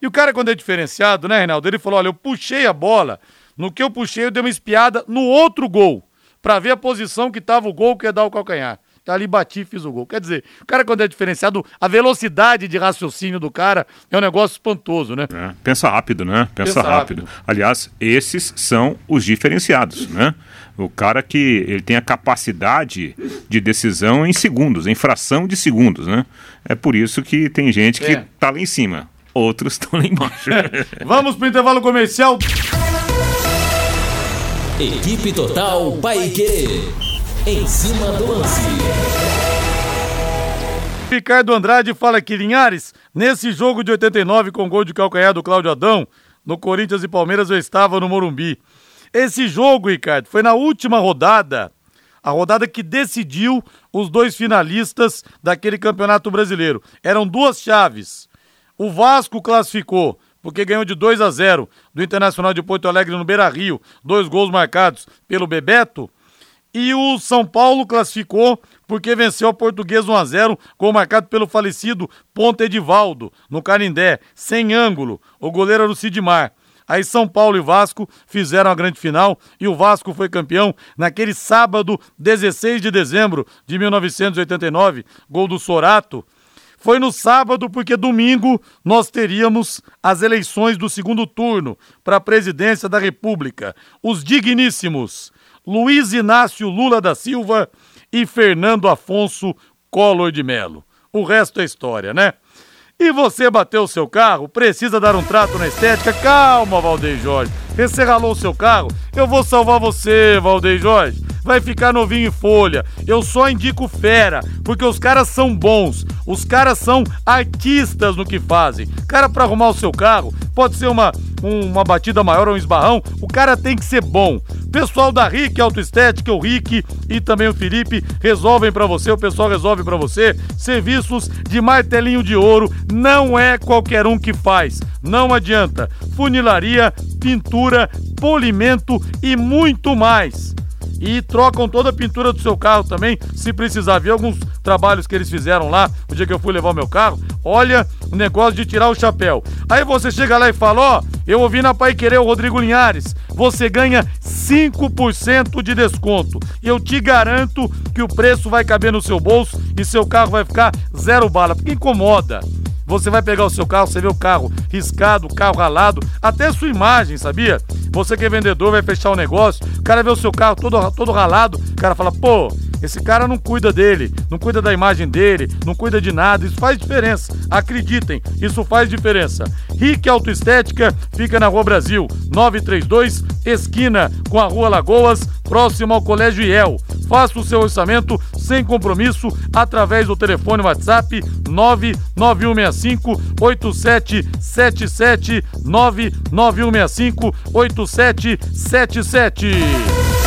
E o cara, quando é diferenciado, né, Reinaldo? Ele falou: olha, eu puxei a bola, no que eu puxei, eu dei uma espiada no outro gol, pra ver a posição que tava o gol que ia dar o calcanhar. Ali bati e fiz o gol. Quer dizer, o cara, quando é diferenciado, a velocidade de raciocínio do cara é um negócio espantoso, né? né? Pensa rápido, né? Pensa, Pensa rápido. rápido. Aliás, esses são os diferenciados, né? O cara que ele tem a capacidade de decisão em segundos, em fração de segundos, né? É por isso que tem gente que É. tá lá em cima, outros estão lá embaixo. Vamos pro intervalo comercial. Equipe Total Paique. Em cima do lance. Ricardo Andrade fala aqui, Linhares, nesse jogo de 89 com gol de calcanhar do Cláudio Adão, no Corinthians e Palmeiras eu estava no Morumbi. Esse jogo, Ricardo, foi na última rodada, a rodada que decidiu os dois finalistas daquele Campeonato Brasileiro. Eram duas chaves. O Vasco classificou, porque ganhou de 2 a 0 do Internacional de Porto Alegre no Beira-Rio, dois gols marcados pelo Bebeto. E o São Paulo classificou porque venceu a Portuguesa 1 a 0 gol marcado pelo falecido Ponte Edivaldo, no Canindé, sem ângulo. O goleiro era o Sidmar. Aí São Paulo e Vasco fizeram a grande final e o Vasco foi campeão naquele sábado, 16 de dezembro de 1989, gol do Sorato. Foi no sábado, porque domingo nós teríamos as eleições do segundo turno para a presidência da República. Os digníssimos Luiz Inácio Lula da Silva e Fernando Afonso Collor de Melo. O resto é história, né? E você bateu o seu carro? Precisa dar um trato na estética? Calma, Valdeir Jorge. Você ralou o seu carro? Eu vou salvar você, Valdeir Jorge. Vai ficar novinho em folha. Eu só indico fera, porque os caras são bons. Os caras são artistas no que fazem. Cara, pra arrumar o seu carro, pode ser uma, um- uma batida maior ou um esbarrão, o cara tem que ser bom. Pessoal da Rick Autoestética, o Rick e também o Felipe resolvem pra você, o pessoal resolve pra você. Serviços de martelinho de ouro, não é qualquer um que faz. Não adianta. Funilaria, pintura, polimento e muito mais e trocam toda a pintura do seu carro também, se precisar. Vi alguns trabalhos que eles fizeram lá, o dia que eu fui levar o meu carro. Olha, o negócio de tirar o chapéu. Aí você chega lá e fala: Ó, eu ouvi na Pai Querer o Rodrigo Linhares, você ganha 5% de desconto. Eu te garanto que o preço vai caber no seu bolso e seu carro vai ficar zero bala, porque incomoda. Você vai pegar o seu carro, você vê o carro riscado, o carro ralado, até sua imagem, sabia? Você que é vendedor, vai fechar o negócio, o cara vê o seu carro todo, todo ralado, o cara fala, pô, Esse cara não cuida dele, não cuida da imagem dele, não cuida de nada. Isso faz diferença. Acreditem, isso faz diferença. Rick Autoestética fica na Rua Brasil, 932, esquina com a Rua Lagoas, próximo ao Colégio IEL. Faça o seu orçamento sem compromisso através do telefone WhatsApp 99165 8777 99165 8777.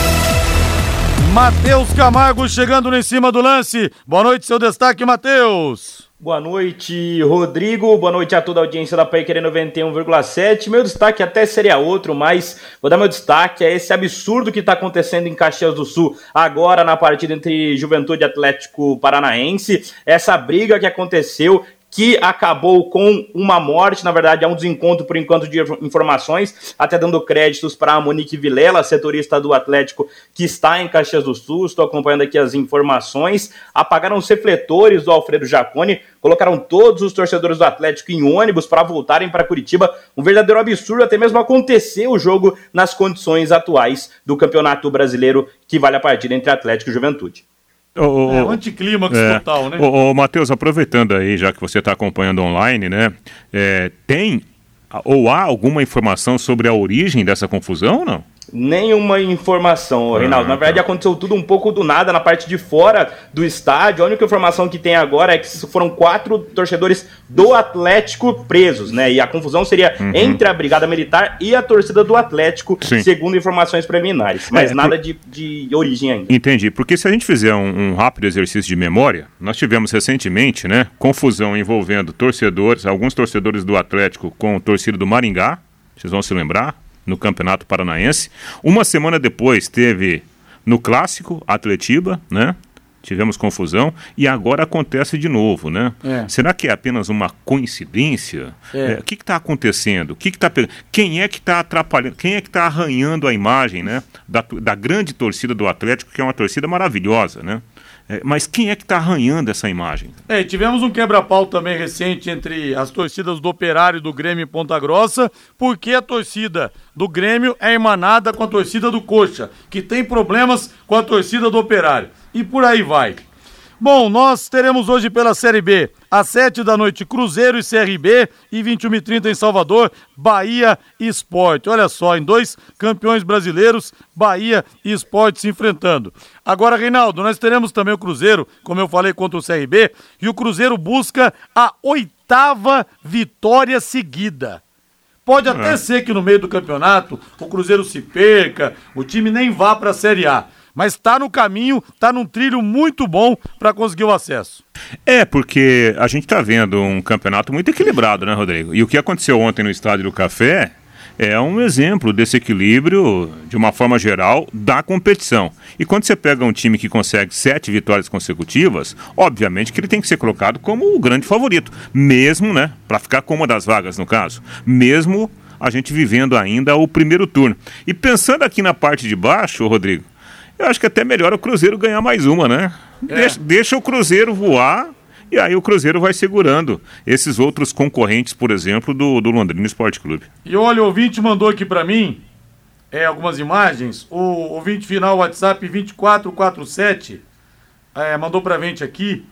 Matheus Camargo chegando em cima do lance. Boa noite, seu destaque, Matheus. Boa noite, Rodrigo. Boa noite a toda a audiência da Pai 91,7. Meu destaque até seria outro, mas vou dar meu destaque a esse absurdo que está acontecendo em Caxias do Sul agora na partida entre Juventude e Atlético Paranaense. Essa briga que aconteceu que acabou com uma morte, na verdade é um desencontro por enquanto de informações, até dando créditos para a Monique Vilela, setorista do Atlético, que está em Caxias do Sul, estou acompanhando aqui as informações, apagaram os refletores do Alfredo Jacone, colocaram todos os torcedores do Atlético em ônibus para voltarem para Curitiba, um verdadeiro absurdo, até mesmo acontecer o jogo nas condições atuais do Campeonato Brasileiro, que vale a partida entre Atlético e Juventude. O, é um anticlímax é, total, né? Ô, Matheus, aproveitando aí, já que você está acompanhando online, né? É, tem ou há alguma informação sobre a origem dessa confusão ou não? Nenhuma informação, Reinaldo. Ah, na verdade, tá. aconteceu tudo um pouco do nada na parte de fora do estádio. A única informação que tem agora é que foram quatro torcedores do Atlético presos, né? E a confusão seria uhum. entre a Brigada Militar e a torcida do Atlético, Sim. segundo informações preliminares. Mas é, nada por... de, de origem ainda. Entendi. Porque se a gente fizer um, um rápido exercício de memória, nós tivemos recentemente, né? Confusão envolvendo torcedores, alguns torcedores do Atlético com o torcida do Maringá. Vocês vão se lembrar? No Campeonato Paranaense. Uma semana depois teve no Clássico, Atletiba, né? Tivemos confusão e agora acontece de novo, né? É. Será que é apenas uma coincidência? É. É, o que está acontecendo? O que está Quem é que está atrapalhando? Quem é que está arranhando a imagem, né? Da, da grande torcida do Atlético, que é uma torcida maravilhosa, né? É, mas quem é que está arranhando essa imagem? É, tivemos um quebra-pau também recente entre as torcidas do Operário e do Grêmio em Ponta Grossa, porque a torcida do Grêmio é emanada com a torcida do Coxa, que tem problemas com a torcida do Operário. E por aí vai. Bom, nós teremos hoje pela Série B, às 7 da noite, Cruzeiro e CRB, e 21h30 em Salvador, Bahia e Esporte. Olha só, em dois campeões brasileiros, Bahia e Esporte se enfrentando. Agora, Reinaldo, nós teremos também o Cruzeiro, como eu falei, contra o CRB, e o Cruzeiro busca a oitava vitória seguida. Pode até é. ser que no meio do campeonato o Cruzeiro se perca, o time nem vá para a Série A mas está no caminho, está num trilho muito bom para conseguir o acesso. É, porque a gente está vendo um campeonato muito equilibrado, né, Rodrigo? E o que aconteceu ontem no Estádio do Café é um exemplo desse equilíbrio, de uma forma geral, da competição. E quando você pega um time que consegue sete vitórias consecutivas, obviamente que ele tem que ser colocado como o grande favorito, mesmo, né, para ficar com uma das vagas no caso, mesmo a gente vivendo ainda o primeiro turno. E pensando aqui na parte de baixo, Rodrigo, eu acho que até melhor o Cruzeiro ganhar mais uma, né? É. Deixa, deixa o Cruzeiro voar e aí o Cruzeiro vai segurando esses outros concorrentes, por exemplo, do, do Londrina Esporte Clube. E olha, o ouvinte mandou aqui para mim é, algumas imagens. O ouvinte final WhatsApp 2447 é, mandou pra gente aqui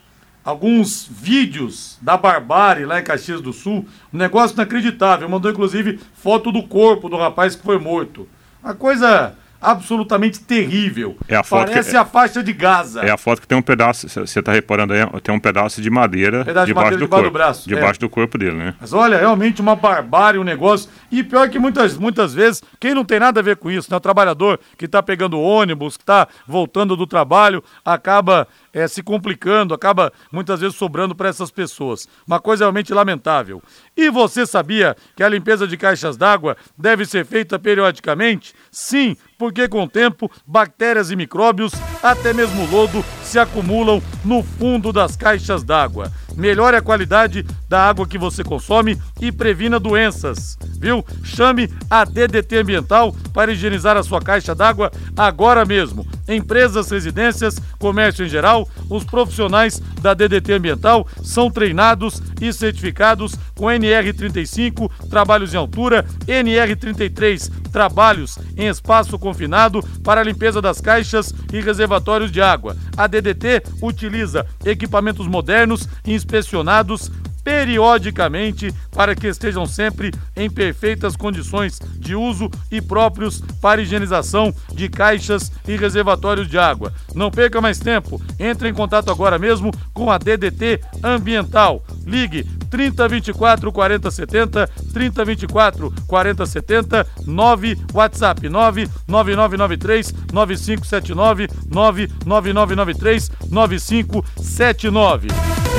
alguns vídeos da barbárie lá em Caxias do Sul. Um negócio inacreditável. Mandou inclusive foto do corpo do rapaz que foi morto. Uma coisa absolutamente terrível. É a foto Parece que, a faixa de Gaza. É a foto que tem um pedaço, você está reparando aí, tem um pedaço de madeira pedaço debaixo, de madeira do, debaixo corpo, do braço. Debaixo é. do corpo dele, né? Mas olha, realmente uma barbárie o um negócio. E pior que muitas, muitas vezes, quem não tem nada a ver com isso, né? O trabalhador que está pegando ônibus, que está voltando do trabalho, acaba é, se complicando, acaba muitas vezes sobrando para essas pessoas. Uma coisa realmente lamentável. E você sabia que a limpeza de caixas d'água deve ser feita periodicamente? Sim, porque com o tempo, bactérias e micróbios, até mesmo lodo, se acumulam no fundo das caixas d'água. Melhore a qualidade da água que você consome e previna doenças, viu? Chame a DDT Ambiental para higienizar a sua caixa d'água agora mesmo. empresas, residências, comércio em geral, os profissionais da DDT Ambiental são treinados e certificados com NR35, trabalhos em altura, NR33, trabalhos em espaço confinado para a limpeza das caixas e reservatórios de água. A DDT utiliza equipamentos modernos e inspecionados periodicamente para que estejam sempre em perfeitas condições de uso e próprios para higienização de caixas e reservatórios de água. Não perca mais tempo, entre em contato agora mesmo com a DDT Ambiental. Ligue 3024 4070, 3024 4070, 9 WhatsApp 99993 9579, 99993 9579.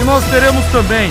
E nós teremos também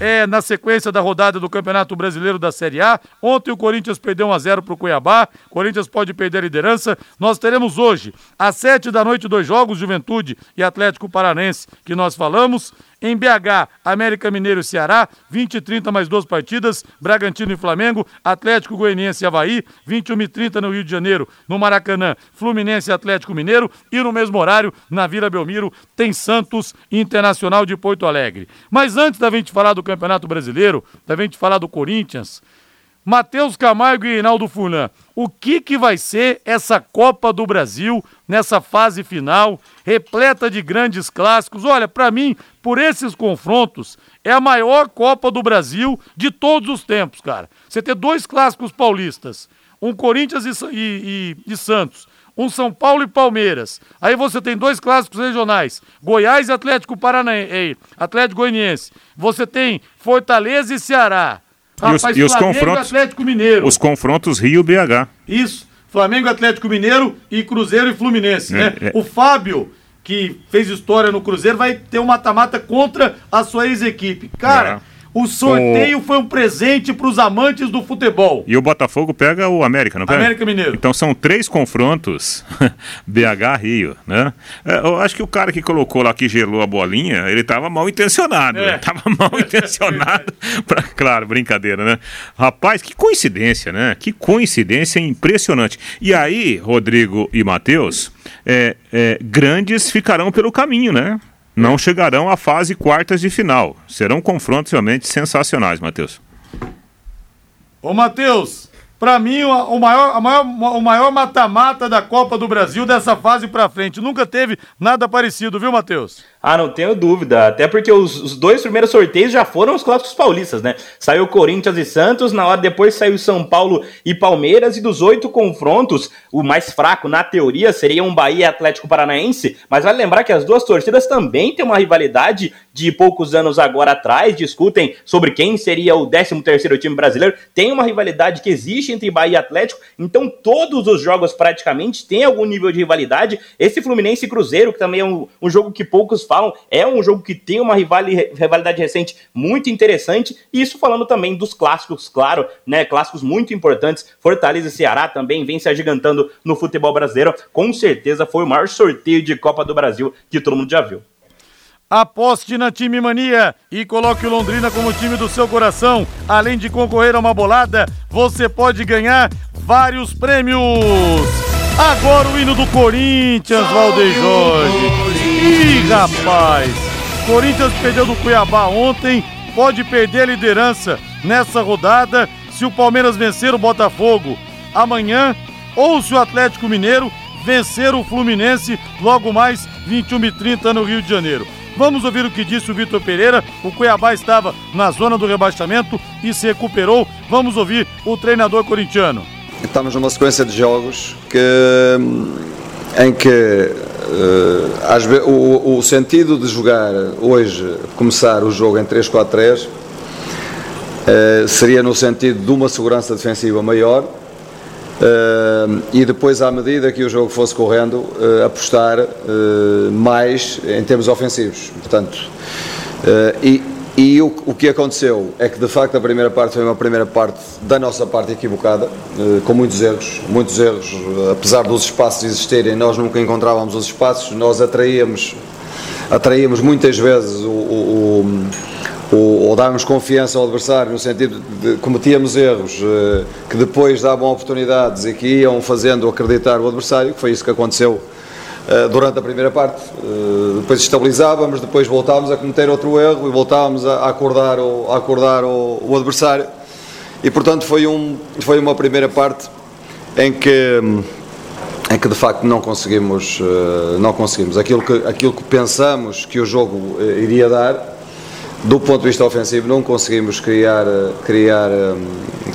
é, na sequência da rodada do Campeonato Brasileiro da Série A. Ontem o Corinthians perdeu 1 a 0 para o Cuiabá. Corinthians pode perder a liderança. Nós teremos hoje, às 7 da noite, dois jogos: Juventude e Atlético Paranense, que nós falamos. Em BH, América Mineiro e Ceará, 20 e 30 mais duas partidas, Bragantino e Flamengo, Atlético Goianiense e Havaí, 21 e 30 no Rio de Janeiro, no Maracanã, Fluminense e Atlético Mineiro, e no mesmo horário, na Vila Belmiro, tem Santos Internacional de Porto Alegre. Mas antes da gente falar do Campeonato Brasileiro, da gente falar do Corinthians, Matheus Camargo e Reinaldo Furlan, o que, que vai ser essa Copa do Brasil nessa fase final, repleta de grandes clássicos? Olha, para mim, por esses confrontos, é a maior Copa do Brasil de todos os tempos, cara. Você ter dois clássicos paulistas, um Corinthians e, e, e, e Santos, um São Paulo e Palmeiras. Aí você tem dois clássicos regionais, Goiás e Atlético Paranaense, Atlético Goianiense. Você tem Fortaleza e Ceará. Rapaz, e os, e os confrontos, Atlético Mineiro. Os confrontos Rio-BH. Isso. Flamengo, Atlético Mineiro e Cruzeiro e Fluminense, é, né? É. O Fábio, que fez história no Cruzeiro, vai ter um mata-mata contra a sua ex-equipe. Cara, é. O sorteio o... foi um presente para os amantes do futebol. E o Botafogo pega o América, não pega? América Mineiro. Então são três confrontos BH Rio, né? É, eu acho que o cara que colocou lá que gelou a bolinha, ele estava mal intencionado. É. Tava mal intencionado. pra... Claro, brincadeira, né? Rapaz, que coincidência, né? Que coincidência impressionante. E aí, Rodrigo e Matheus, é, é, grandes ficarão pelo caminho, né? Não chegarão à fase quartas de final. Serão confrontos realmente sensacionais, Matheus. Ô, Matheus, para mim, o maior, maior, o maior mata-mata da Copa do Brasil dessa fase para frente. Nunca teve nada parecido, viu, Matheus? Ah, não tenho dúvida. Até porque os, os, dois primeiros sorteios já foram os clássicos paulistas, né? Saiu Corinthians e Santos, na hora depois saiu São Paulo e Palmeiras, e dos oito confrontos, o mais fraco, na teoria, seria um Bahia Atlético Paranaense. Mas vale lembrar que as duas torcidas também têm uma rivalidade de poucos anos agora atrás, discutem sobre quem seria o 13 terceiro time brasileiro. Tem uma rivalidade que existe entre Bahia e Atlético, então todos os jogos praticamente têm algum nível de rivalidade. Esse Fluminense e Cruzeiro, que também é um, um jogo que poucos falam. É um jogo que tem uma rivalidade recente muito interessante. E isso falando também dos clássicos, claro, né? Clássicos muito importantes. Fortaleza e Ceará também vem se agigantando no futebol brasileiro. Com certeza foi o maior sorteio de Copa do Brasil que todo mundo já viu. Aposte na Time Mania e coloque o Londrina como time do seu coração. Além de concorrer a uma bolada, você pode ganhar vários prêmios. Agora o hino do Corinthians, Valdeir Jorge. Ih, rapaz! Corinthians perdeu do Cuiabá ontem, pode perder a liderança nessa rodada se o Palmeiras vencer o Botafogo amanhã ou se o Atlético Mineiro vencer o Fluminense logo mais 21 e 30 no Rio de Janeiro. Vamos ouvir o que disse o Vitor Pereira. O Cuiabá estava na zona do rebaixamento e se recuperou. Vamos ouvir o treinador corintiano. Estamos numa sequência de jogos que, em que Uh, o, o, sentido de jogar hoje, começar o jogo em 3-4-3, uh, eh, seria no sentido de uma segurança defensiva maior uh, e depois, à medida que o jogo fosse correndo, apostar mais em termos ofensivos. Portanto, e, e o, o, que aconteceu é que de facto a primeira parte foi uma primeira parte da nossa parte equivocada, eh, com muitos erros, muitos erros, apesar dos espaços existirem, nós nunca encontrávamos os espaços, nós atraíamos, atraíamos muitas vezes o, o, o, ou dávamos confiança ao adversário no sentido de cometíamos erros eh, que depois davam oportunidades e que iam fazendo acreditar o adversário, que foi isso que aconteceu durante a primeira parte. Uh, depois estabilizávamos, depois voltávamos a cometer outro erro e voltávamos a, acordar, o, a acordar o, o, adversário. E portanto foi, um, foi uma primeira parte em que, em que de facto não conseguimos, uh, não conseguimos aquilo que, aquilo que pensamos que o jogo iria dar do ponto de vista ofensivo não conseguimos criar, criar,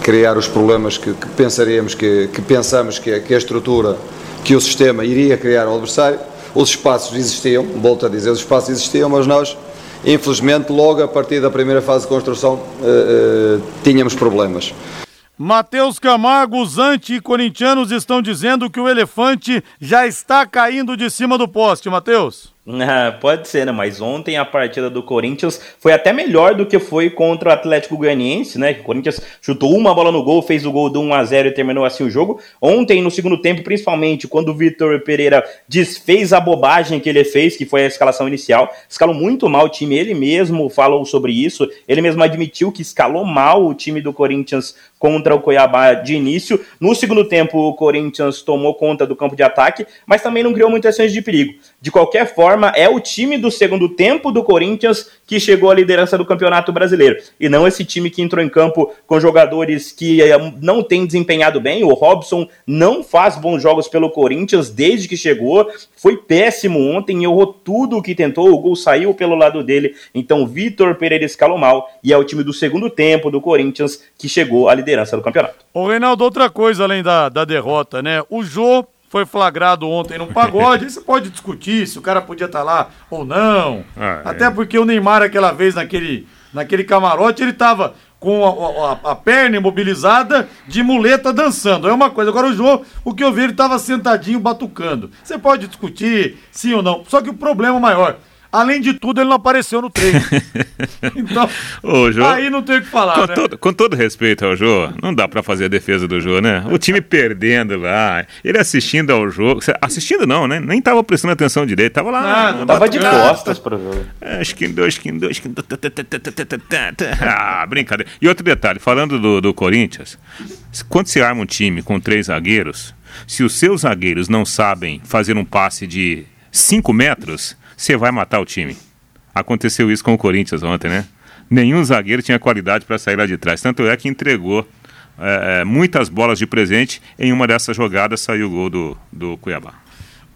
criar os problemas que, que pensaríamos que, que pensamos que a, que a estrutura, que o sistema iria criar ao adversário. Os espaços existiam, volto a dizer, os espaços existiam, mas nós, infelizmente, logo a partir da primeira fase de construção, uh, uh, tínhamos problemas. Matheus Camargo, os anti-corintianos estão dizendo que o elefante já está caindo de cima do poste, Matheus. Pode ser, né? Mas ontem a partida do Corinthians foi até melhor do que foi contra o Atlético Goianiense, né? O Corinthians chutou uma bola no gol, fez o gol do 1 a 0 e terminou assim o jogo. Ontem, no segundo tempo, principalmente quando o Vitor Pereira desfez a bobagem que ele fez, que foi a escalação inicial, escalou muito mal o time. Ele mesmo falou sobre isso, ele mesmo admitiu que escalou mal o time do Corinthians contra o Cuiabá de início. No segundo tempo, o Corinthians tomou conta do campo de ataque, mas também não criou muitas chances de perigo. De qualquer forma, é o time do segundo tempo do Corinthians que chegou à liderança do Campeonato Brasileiro. E não esse time que entrou em campo com jogadores que eh, não têm desempenhado bem. O Robson não faz bons jogos pelo Corinthians desde que chegou. Foi péssimo ontem, errou tudo o que tentou. O gol saiu pelo lado dele. Então, Vitor Pereira escalou mal. E é o time do segundo tempo do Corinthians que chegou à liderança do campeonato. Ô, Reinaldo, outra coisa além da, da derrota, né? O Jô foi flagrado ontem num pagode. Aí você pode discutir se o cara podia estar tá lá ou não. Ah. Até é. porque o Neymar, aquela vez naquele, naquele camarote, ele tava com a, a, a, perna imobilizada de muleta dançando. É uma coisa. Agora o João, o que eu vi, ele estava sentadinho batucando. Você pode discutir sim ou não. Só que o problema maior Além de tudo, ele não apareceu no treino. então, Ô, Jô, aí não tem o que falar, com, né? todo, com todo respeito ao Jô, não dá para fazer a defesa do Jô, né? O time perdendo lá, ele assistindo ao jogo, assistindo não, né? Nem tava prestando atenção direito, tava lá. Ah, tava de costas pro jogo. É, esquindou, esquindou, esquindou. Ah, brincadeira. E outro detalhe, falando do, do Corinthians, quando se arma um time com três zagueiros, se os seus zagueiros não sabem fazer um passe de 5 metros, você vai matar o time. Aconteceu isso com o Corinthians ontem, né? Nenhum zagueiro tinha qualidade para sair lá de trás. Tanto é que entregou é, muitas bolas de presente. Em uma dessas jogadas saiu o gol do, do Cuiabá.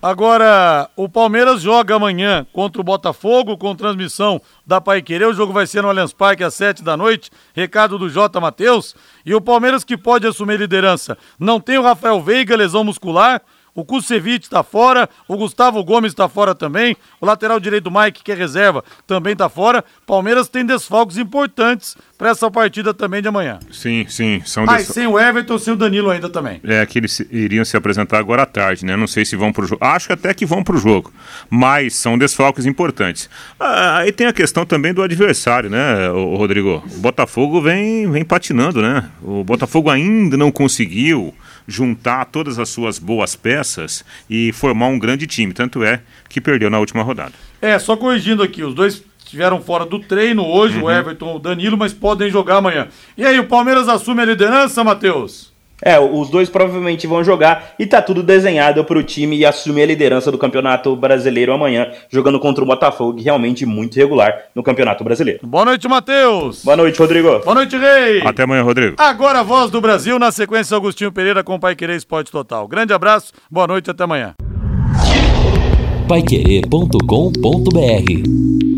Agora, o Palmeiras joga amanhã contra o Botafogo, com transmissão da Pai Querer. O jogo vai ser no Allianz Parque às sete da noite. Recado do J. Matheus. E o Palmeiras que pode assumir liderança. Não tem o Rafael Veiga, lesão muscular. O Kusevich está fora, o Gustavo Gomes está fora também, o lateral direito Mike, que é reserva, também está fora. Palmeiras tem desfalques importantes para essa partida também de amanhã. Sim, sim. São ah, des... sem o Everton, sem o Danilo ainda também. É, que eles iriam se apresentar agora à tarde, né? Não sei se vão para o jogo. Acho até que vão para o jogo, mas são desfalques importantes. Ah, aí tem a questão também do adversário, né, o Rodrigo? O Botafogo vem, vem patinando, né? O Botafogo ainda não conseguiu juntar todas as suas boas peças e formar um grande time. Tanto é que perdeu na última rodada. É, só corrigindo aqui, os dois estiveram fora do treino hoje, uhum. o Everton, o Danilo, mas podem jogar amanhã. E aí, o Palmeiras assume a liderança, Matheus? É, os dois provavelmente vão jogar e tá tudo desenhado para o time assumir a liderança do Campeonato Brasileiro amanhã, jogando contra o Botafogo, realmente muito regular no Campeonato Brasileiro. Boa noite, Matheus. Boa noite, Rodrigo. Boa noite, Rei. Até amanhã, Rodrigo. Agora a voz do Brasil, na sequência, Augustinho Pereira com o Pai Querer Esporte Total. Grande abraço, boa noite, até amanhã. Paiquerê.com.br